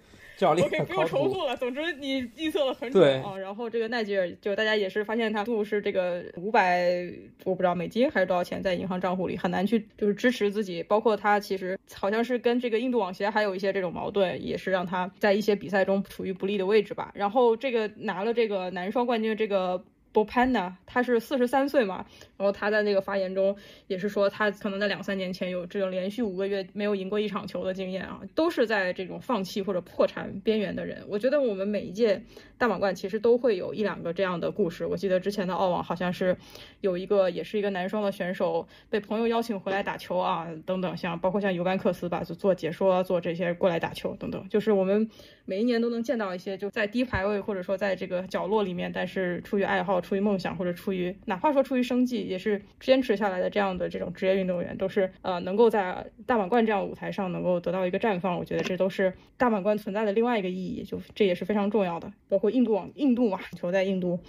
OK，不用重复了。总之，你预测了很准啊。然后这个奈吉尔，就大家也是发现他度是这个五百，我不知道美金还是多少钱，在银行账户里很难去就是支持自己。包括他其实好像是跟这个印度网协还有一些这种矛盾，也是让他在一些比赛中处于不利的位置吧。然后这个拿了这个男双冠军的这个 Bopanna，他是四十三岁嘛，然后他在那个发言中也是说，他可能在两三年前有这种连续五个月没有赢过一场球的经验啊，都是在这种放弃或者破产边缘的人。我觉得我们每一届大满贯其实都会有一两个这样的故事。我记得之前的澳网好像是有一个也是一个男双的选手被朋友邀请回来打球啊，等等，像包括像尤班克斯吧，就做解说做这些过来打球等等，就是我们每一年都能见到一些就在低排位或者说在这个角落里面，但是出于爱好。出于梦想，或者出于哪怕说出于生计，也是坚持下来的这样的这种职业运动员，都是呃能够在大满贯这样舞台上能够得到一个绽放。我觉得这都是大满贯存在的另外一个意义，就这也是非常重要的。包括印度网，印度嘛，球在印度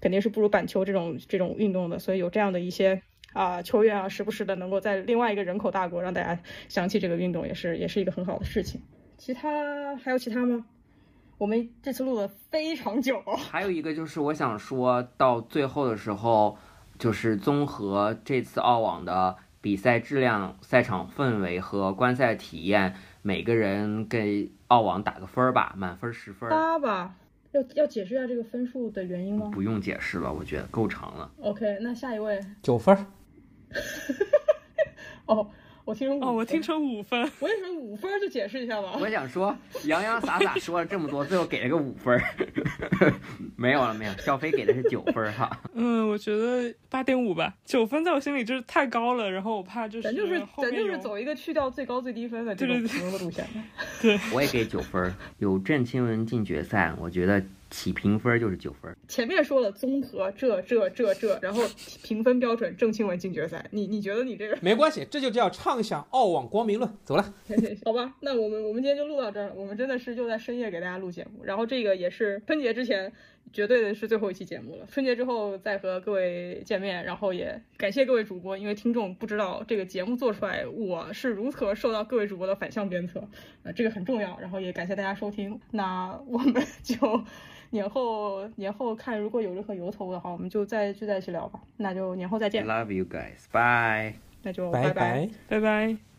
肯定是不如板球这种这种运动的，所以有这样的一些啊球员啊，时不时的能够在另外一个人口大国让大家想起这个运动，也是也是一个很好的事情。其他还有其他吗？我们这次录了非常久，还有一个就是我想说到最后的时候，就是综合这次澳网的比赛质量、赛场氛围和观赛体验，每个人给澳网打个分儿吧，满分十分。八吧，要要解释一下这个分数的原因吗？不用解释了，我觉得够长了。OK，那下一位九分。哦。我听成哦，我听成五分，我也成五分，就解释一下吧。我想说，洋洋洒洒说了这么多，最后给了个五分，没有了，没有。小飞给的是九分哈。嗯，我觉得八点五吧，九分在我心里就是太高了，然后我怕就是咱就是咱就是走一个去掉最高最低分的这种路线。对，我也给九分，有郑钦文进决赛，我觉得。起评分就是九分。前面说了综合这这这这，然后评分标准郑钦文进决赛，你你觉得你这个没关系，这就叫畅想澳网光明论。走了，好吧，那我们我们今天就录到这儿。我们真的是就在深夜给大家录节目，然后这个也是春节之前绝对的是最后一期节目了。春节之后再和各位见面，然后也感谢各位主播，因为听众不知道这个节目做出来我是如何受到各位主播的反向鞭策，呃，这个很重要。然后也感谢大家收听，那我们 就。年后，年后看如果有任何由头的话，我们就再聚在一起聊吧。那就年后再见。Love you guys, bye。那就拜拜拜拜。